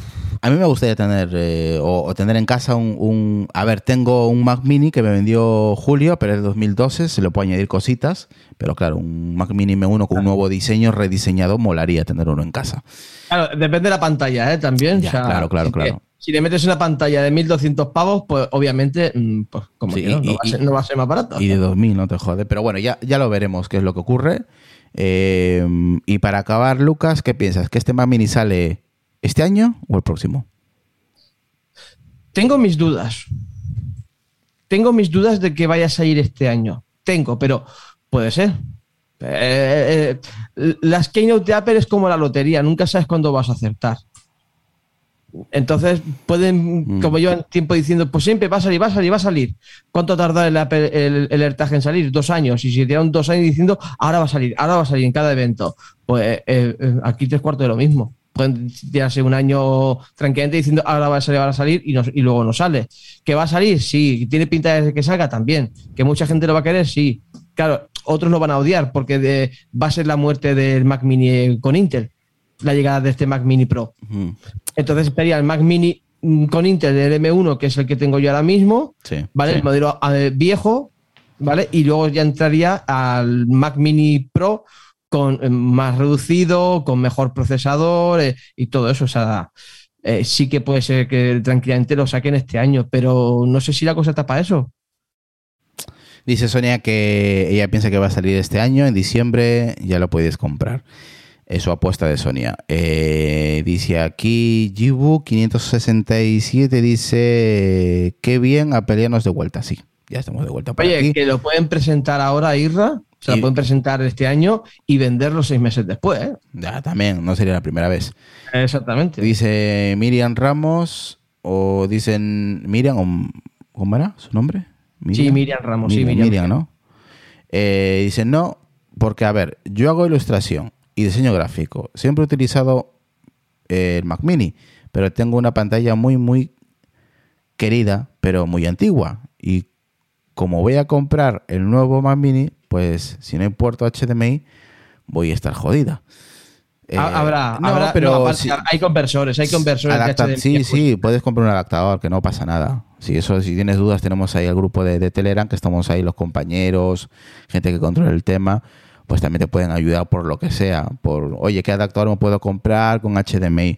a mí me gustaría tener eh, o, o tener en casa un, un- A ver, tengo un Mac Mini que me vendió Julio, pero es de 2012, se le puedo añadir cositas, pero claro, un Mac Mini M1 con un nuevo diseño rediseñado molaría tener uno en casa. Claro, depende de la pantalla, ¿eh? También. Ya, o sea, claro, claro, te- claro. Si le metes una pantalla de 1200 pavos, pues obviamente, mm, pues como Sí, que no, y- no, va a y- ser, no va a ser más barato. Y de 2000, no te jode. Pero bueno, ya, ya lo veremos qué es lo que ocurre. Eh, y para acabar, Lucas, ¿qué piensas? ¿Que este Mac Mini sale este año o el próximo? Tengo mis dudas. Tengo mis dudas de que vaya a salir este año. Tengo, pero puede ser. Eh, eh, las keynote de Apple es como la lotería, nunca sabes cuándo vas a acertar. Entonces pueden, Mm. como llevan tiempo diciendo, pues siempre va a salir, va a salir, va a salir. ¿Cuánto tarda el, el, el en salir? Dos años. Y si llevan dos años diciendo, ahora va a salir, ahora va a salir en cada evento. Pues eh, eh, aquí tres cuartos de lo mismo. Pueden tirarse un año tranquilamente diciendo, ahora va a salir, va a salir, y, no- y luego no sale. ¿Que va a salir? Sí. ¿Tiene pinta de que salga? También. ¿Que mucha gente lo va a querer? Sí. Claro, otros lo van a odiar porque de- va a ser la muerte del Mac Mini con Intel, la llegada de este Mac Mini Pro. Mm, Entonces estaría el Mac Mini mm, con Intel del M1, que es el que tengo yo ahora mismo, Sí. ¿vale? sí. El modelo eh, viejo, ¿vale? Y luego ya entraría al Mac Mini Pro con eh, más reducido, con mejor procesador eh, y todo eso. O sea, eh, sí que puede ser que tranquilamente lo saquen este año, pero no sé si la cosa está para eso. Dice Sonia que ella piensa que va a salir este año, en diciembre ya lo puedes comprar. Es su apuesta de Sonia. Eh, dice aquí Jibu 567 dice qué bien a pelearnos de vuelta. Sí, ya estamos de vuelta por Oye, aquí. que lo pueden presentar ahora, Irra, se Y- la pueden presentar este año y venderlo seis meses después, ¿eh? Ya, también, no sería la primera vez. Exactamente. Dice Miriam Ramos o dicen Miriam o ¿cómo era su nombre? Sí, Miriam Ramos, sí, Miriam, Miriam. ¿no? Eh, dice no, porque a ver, yo hago ilustración y diseño gráfico. Siempre he utilizado eh, el Mac Mini, pero tengo una pantalla muy, muy querida, pero muy antigua. Y como voy a comprar el nuevo Mac Mini, pues si no hay puerto HDMI, voy a estar jodida. Eh, Ha- habrá, no, habrá- pero no, aparte, hay conversores, hay conversores de Adapta- HDMI, sí, sí, puedes comprar un adaptador, que no pasa nada. Si eso, si tienes dudas, tenemos ahí el grupo de, de Telegram, que estamos ahí los compañeros, gente que controla el tema, pues también te pueden ayudar por lo que sea, por, oye, ¿qué adaptador me puedo comprar con HDMI?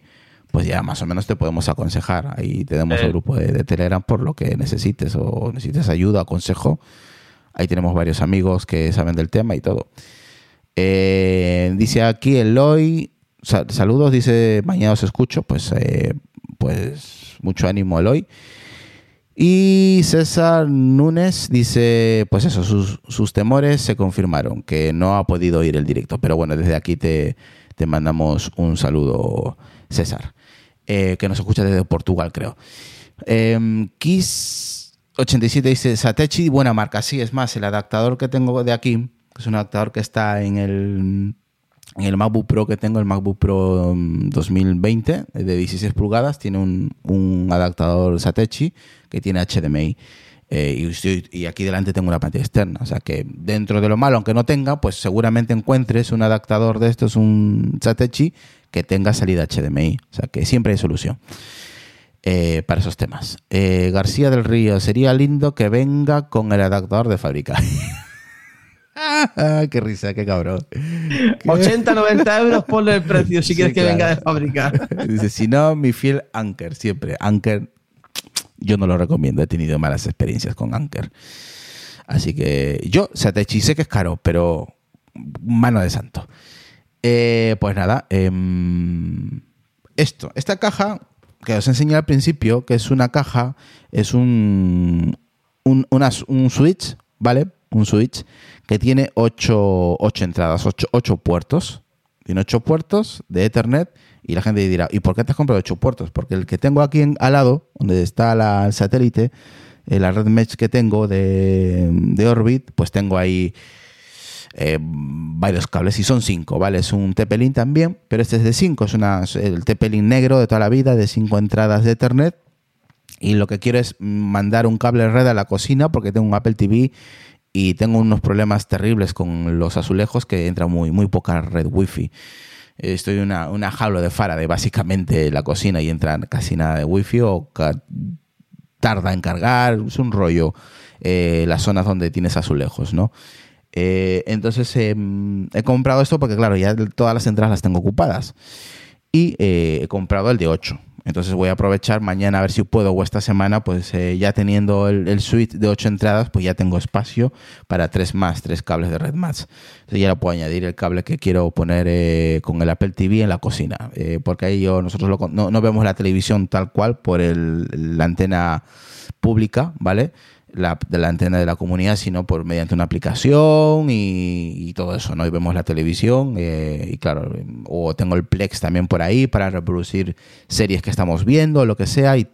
Pues ya más o menos te podemos aconsejar. Ahí tenemos Eh. el grupo de, de Telegram por lo que necesites o necesites ayuda, consejo. Ahí tenemos varios amigos que saben del tema y todo. Eh, dice aquí Eloy, sa- saludos, dice, mañana os escucho, pues, eh, pues mucho ánimo Eloy. Y César Núñez dice, pues eso, sus, sus, temores se confirmaron, que no ha podido ir el directo. Pero bueno, desde aquí te, te mandamos un saludo, César, eh, que nos escucha desde Portugal, creo. Eh, Kiss87 dice, Satechi, buena marca. Sí, es más, el adaptador que tengo de aquí, que es un adaptador que está en el en el MacBook Pro que tengo, el MacBook Pro 2020 mm, de 16 pulgadas, tiene un, adaptador Satechi que tiene HDMI. Eh, y, aquí delante tengo una pantalla externa. O sea que dentro de lo malo, aunque no tenga, pues seguramente encuentres un adaptador de estos, un Satechi, que tenga salida HDMI. O sea que siempre hay solución eh, para esos temas. Eh, García del Río, sería lindo que venga con el adaptador de fábrica. qué risa, qué cabrón. 80, 90 euros, ponle el precio si quieres que venga de fábrica. Dice, si no, mi fiel Anker, siempre. Anker, yo no lo recomiendo, he tenido malas experiencias con Anker. Así que yo, o sea, te sé que es caro, pero mano de santo. Eh, pues nada, eh, esto, esta caja que os enseñé al principio, que es una caja, es un, un, un switch, ¿vale? Un switch que tiene ocho, entradas, ocho, puertos. Tiene ocho puertos de Ethernet y la gente dirá, ¿y por qué te has comprado ocho puertos? Porque el que tengo aquí al lado, donde está la, el satélite, eh, la red mesh que tengo de, de Orbit, pues tengo ahí eh, varios cables y son cinco, ¿vale? Es un TP-Link también, pero este es de cinco, es una, el TP-Link negro de toda la vida, de cinco entradas de Ethernet. Y lo que quiero es mandar un cable red a la cocina porque tengo un Apple TV y tengo unos problemas terribles con los azulejos que entra muy, muy poca red wifi. Estoy en una, una jaula de Faraday, básicamente, la cocina y entra casi nada de wifi o tarda en cargar, es un rollo eh, las zonas donde tienes azulejos, ¿no? Eh, entonces em, he comprado esto porque, claro, ya todas las entradas las tengo ocupadas. Y eh, he comprado el de 8. Entonces voy a aprovechar mañana a ver si puedo o esta semana, pues eh, ya teniendo el, suite de 8 entradas, pues ya tengo espacio para tres más, tres cables de Red Entonces ya lo puedo añadir el cable que quiero poner con el Apple TV en la cocina, porque ahí yo, nosotros no, no, vemos la televisión tal cual por el, la antena pública, ¿vale? La, de la antena de la comunidad, sino por mediante una aplicación y, todo eso, ¿no? Y vemos la televisión eh, y claro, o tengo el Plex también por ahí para reproducir series que estamos viendo, lo que sea, y,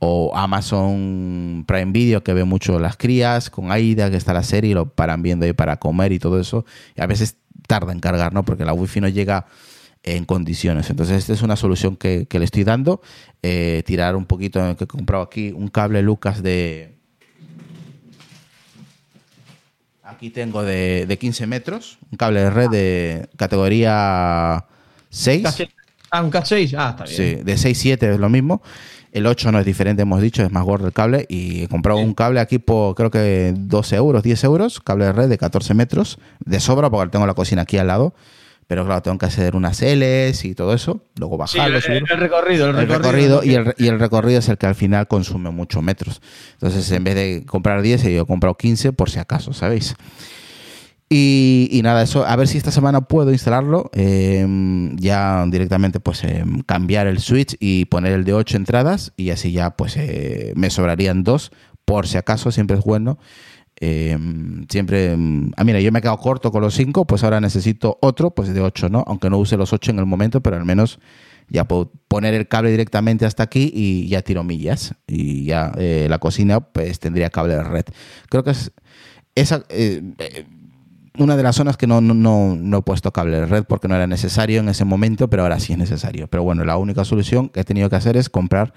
o Amazon Prime Video que ve mucho las crías, con AIDA que está la serie y lo paran viendo ahí para comer y todo eso, y a veces tarda en cargar, ¿no? Porque la wifi no llega en condiciones. Entonces, esta es una solución que, le estoy dando. Eh, tirar un poquito, que he comprado aquí un cable Lucas de Aquí tengo de, de 15 metros, un cable de red de categoría 6. Ah, un K6, ah, está bien. Sí, de 6, 7 es lo mismo. El 8 no es diferente, hemos dicho, es más gordo el cable. Y he comprado un cable aquí por creo que 12 euros, 10 euros, cable de red de 14 metros, de sobra, porque tengo la cocina aquí al lado pero claro, tengo que hacer unas Ls y todo eso, luego bajarlo, el, el, recorrido, el, recorrido, y, el, y el recorrido es el que al final consume muchos metros. Entonces, en vez de comprar 10, yo he comprado 15 por si acaso, ¿sabéis? Y, nada, eso, a ver si esta semana puedo instalarlo, em, ya directamente pues em, cambiar el switch y poner el de 8 entradas y así ya pues eh, me sobrarían dos, por si acaso, siempre es bueno. Eh, siempre, ah, mira, yo me he quedado corto con los 5, pues ahora necesito otro, pues de 8, ¿no? Aunque no use los 8 en el momento, pero al menos ya puedo poner el cable directamente hasta aquí y ya tiro millas. Y ya eh, la cocina pues tendría cable de red. Creo que es esa, eh, una de las zonas que no, no, no, he puesto cable de red porque no era necesario en ese momento, pero ahora sí es necesario. Pero bueno, la única solución que he tenido que hacer es comprar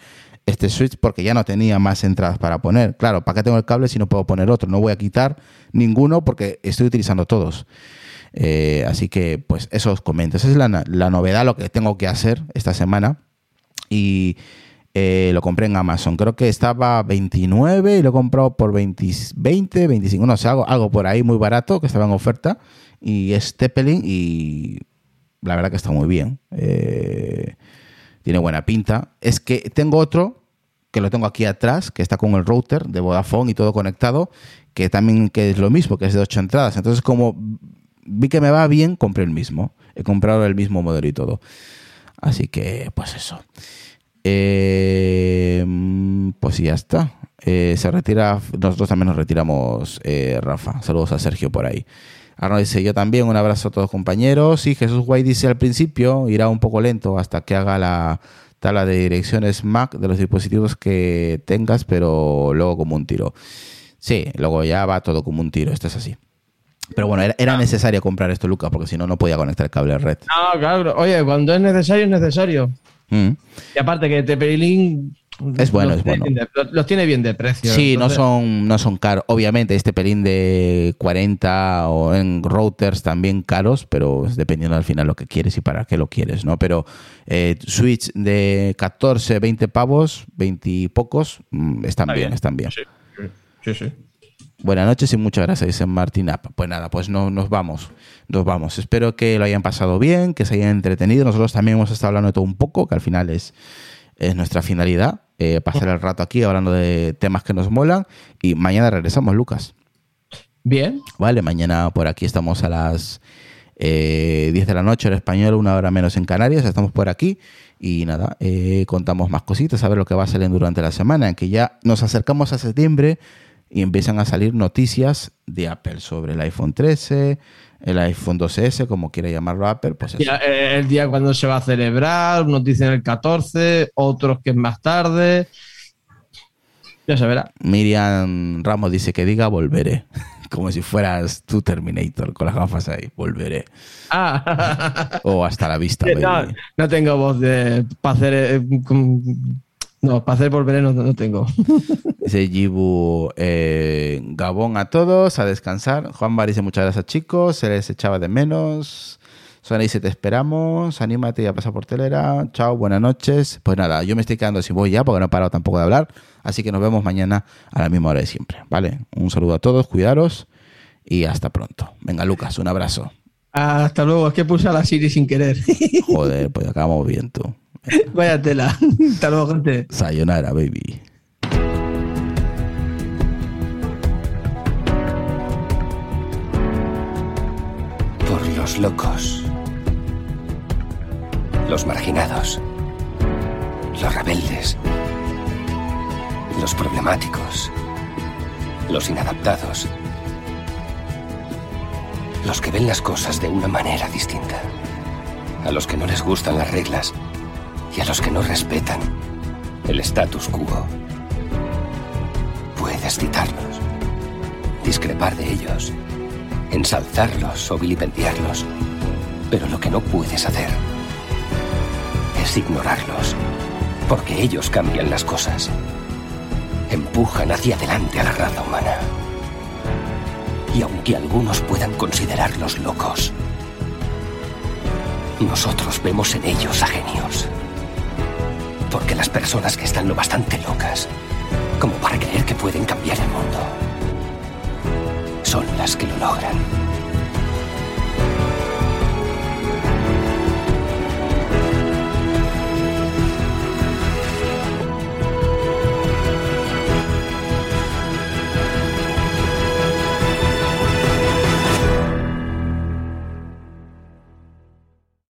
este switch porque ya no tenía más entradas para poner. Claro, ¿para qué tengo el cable si no puedo poner otro? No voy a quitar ninguno porque estoy utilizando todos. Eh, así que, pues, eso os comento. Esa es la, novedad, lo que tengo que hacer esta semana. Y eh, lo compré en Amazon. Creo que estaba 29 y lo he comprado por 20, 20 25, no sé, algo, algo por ahí muy barato que estaba en oferta. Y es Teppelin y la verdad que está muy bien. Eh, tiene buena pinta. Es que tengo otro que lo tengo aquí atrás, que está con el router de Vodafone y todo conectado, que también que es lo mismo, que es de ocho entradas. Entonces, como vi que me va bien, compré el mismo. He comprado el mismo modelo y todo. Así que, pues eso. Eh, pues ya está. Eh, se retira, nosotros también nos retiramos, eh, Rafa. Saludos a Sergio por ahí. Arno dice, yo también, un abrazo a todos compañeros. Y Jesús Guay dice al principio, irá un poco lento hasta que haga la tabla de direcciones Mac de los dispositivos que tengas, pero luego como un tiro. Sí, luego ya va todo como un tiro, esto es así. Pero bueno, era, era necesario comprar esto, Lucas, porque si no, no podía conectar el cable red. No, claro. Oye, cuando es necesario, es necesario. Mm. Y aparte que Tepelín Es bueno, los es tiene bueno. bien de- los, tiene bien de precio. Sí, no son, no son caros. Obviamente, este pelín de 40 o en routers también caros, pero dependiendo al final lo que quieres y para qué lo quieres, ¿no? Pero eh, Switch de 14, 20 pavos, 20 y pocos, mm, están Está bien, bien. están bien. Sí, sí. Buenas noches y muchas gracias, dice Martín App. Pues nada, pues no, nos vamos. Nos vamos. Espero que lo hayan pasado bien, que se hayan entretenido. Nosotros también hemos estado hablando de todo un poco, que al final es, es nuestra finalidad. eh, pasar el rato aquí hablando de temas que nos molan. Y mañana regresamos, Lucas. Bien. Vale, mañana por aquí estamos a las eh, 10 de la noche, hora española, una hora menos en Canarias. Estamos por aquí. Y nada, eh, contamos más cositas, a ver lo que va saliendo durante la semana, en que ya nos acercamos a septiembre y empiezan a salir noticias de Apple sobre el iPhone 13, el iPhone 2S, como quiera llamarlo Apple, pues eso. Eh, el día cuando se va a celebrar, unos dicen el 14, otros que es más tarde. Ya se verá. Miriam Ramos dice que diga volveré, como si fueras tu Terminator con las gafas ahí, volveré. Ah, O hasta la vista, no, no tengo voz de para hacer. No, para hacer volveré no, no tengo. Dice Gibu, eh, Gabón a todos, a descansar. Juan Bar dice muchas gracias chicos, se les echaba de menos. Suena dice te esperamos, anímate y a pasar por telera. Chao, buenas noches. Pues nada, yo me estoy quedando sin voy ya porque no he parado tampoco de hablar. Así que nos vemos mañana a la misma hora de siempre. ¿Vale? Un saludo a todos, cuidaros y hasta pronto. Venga, Lucas, un abrazo. Hasta luego, es que puse a la Siri sin querer. Joder, pues acabamos bien tú. Vaya tela. Hasta luego, gente. Sayonara, baby. Por los locos. Los marginados. Los rebeldes. Los problemáticos. Los inadaptados. Los que ven las cosas de una manera distinta. A los que no les gustan las reglas. Y a los que no respetan el status quo. Puedes citarlos. Discrepar de ellos ensalzarlos o vilipendiarlos. Pero lo que no puedes hacer es ignorarlos, porque ellos cambian las cosas. Empujan hacia adelante a la raza humana. Y aunque algunos puedan considerarlos locos, nosotros vemos en ellos a genios. Porque las personas que están lo bastante locas como para creer que pueden cambiar el mundo son las que lo logran.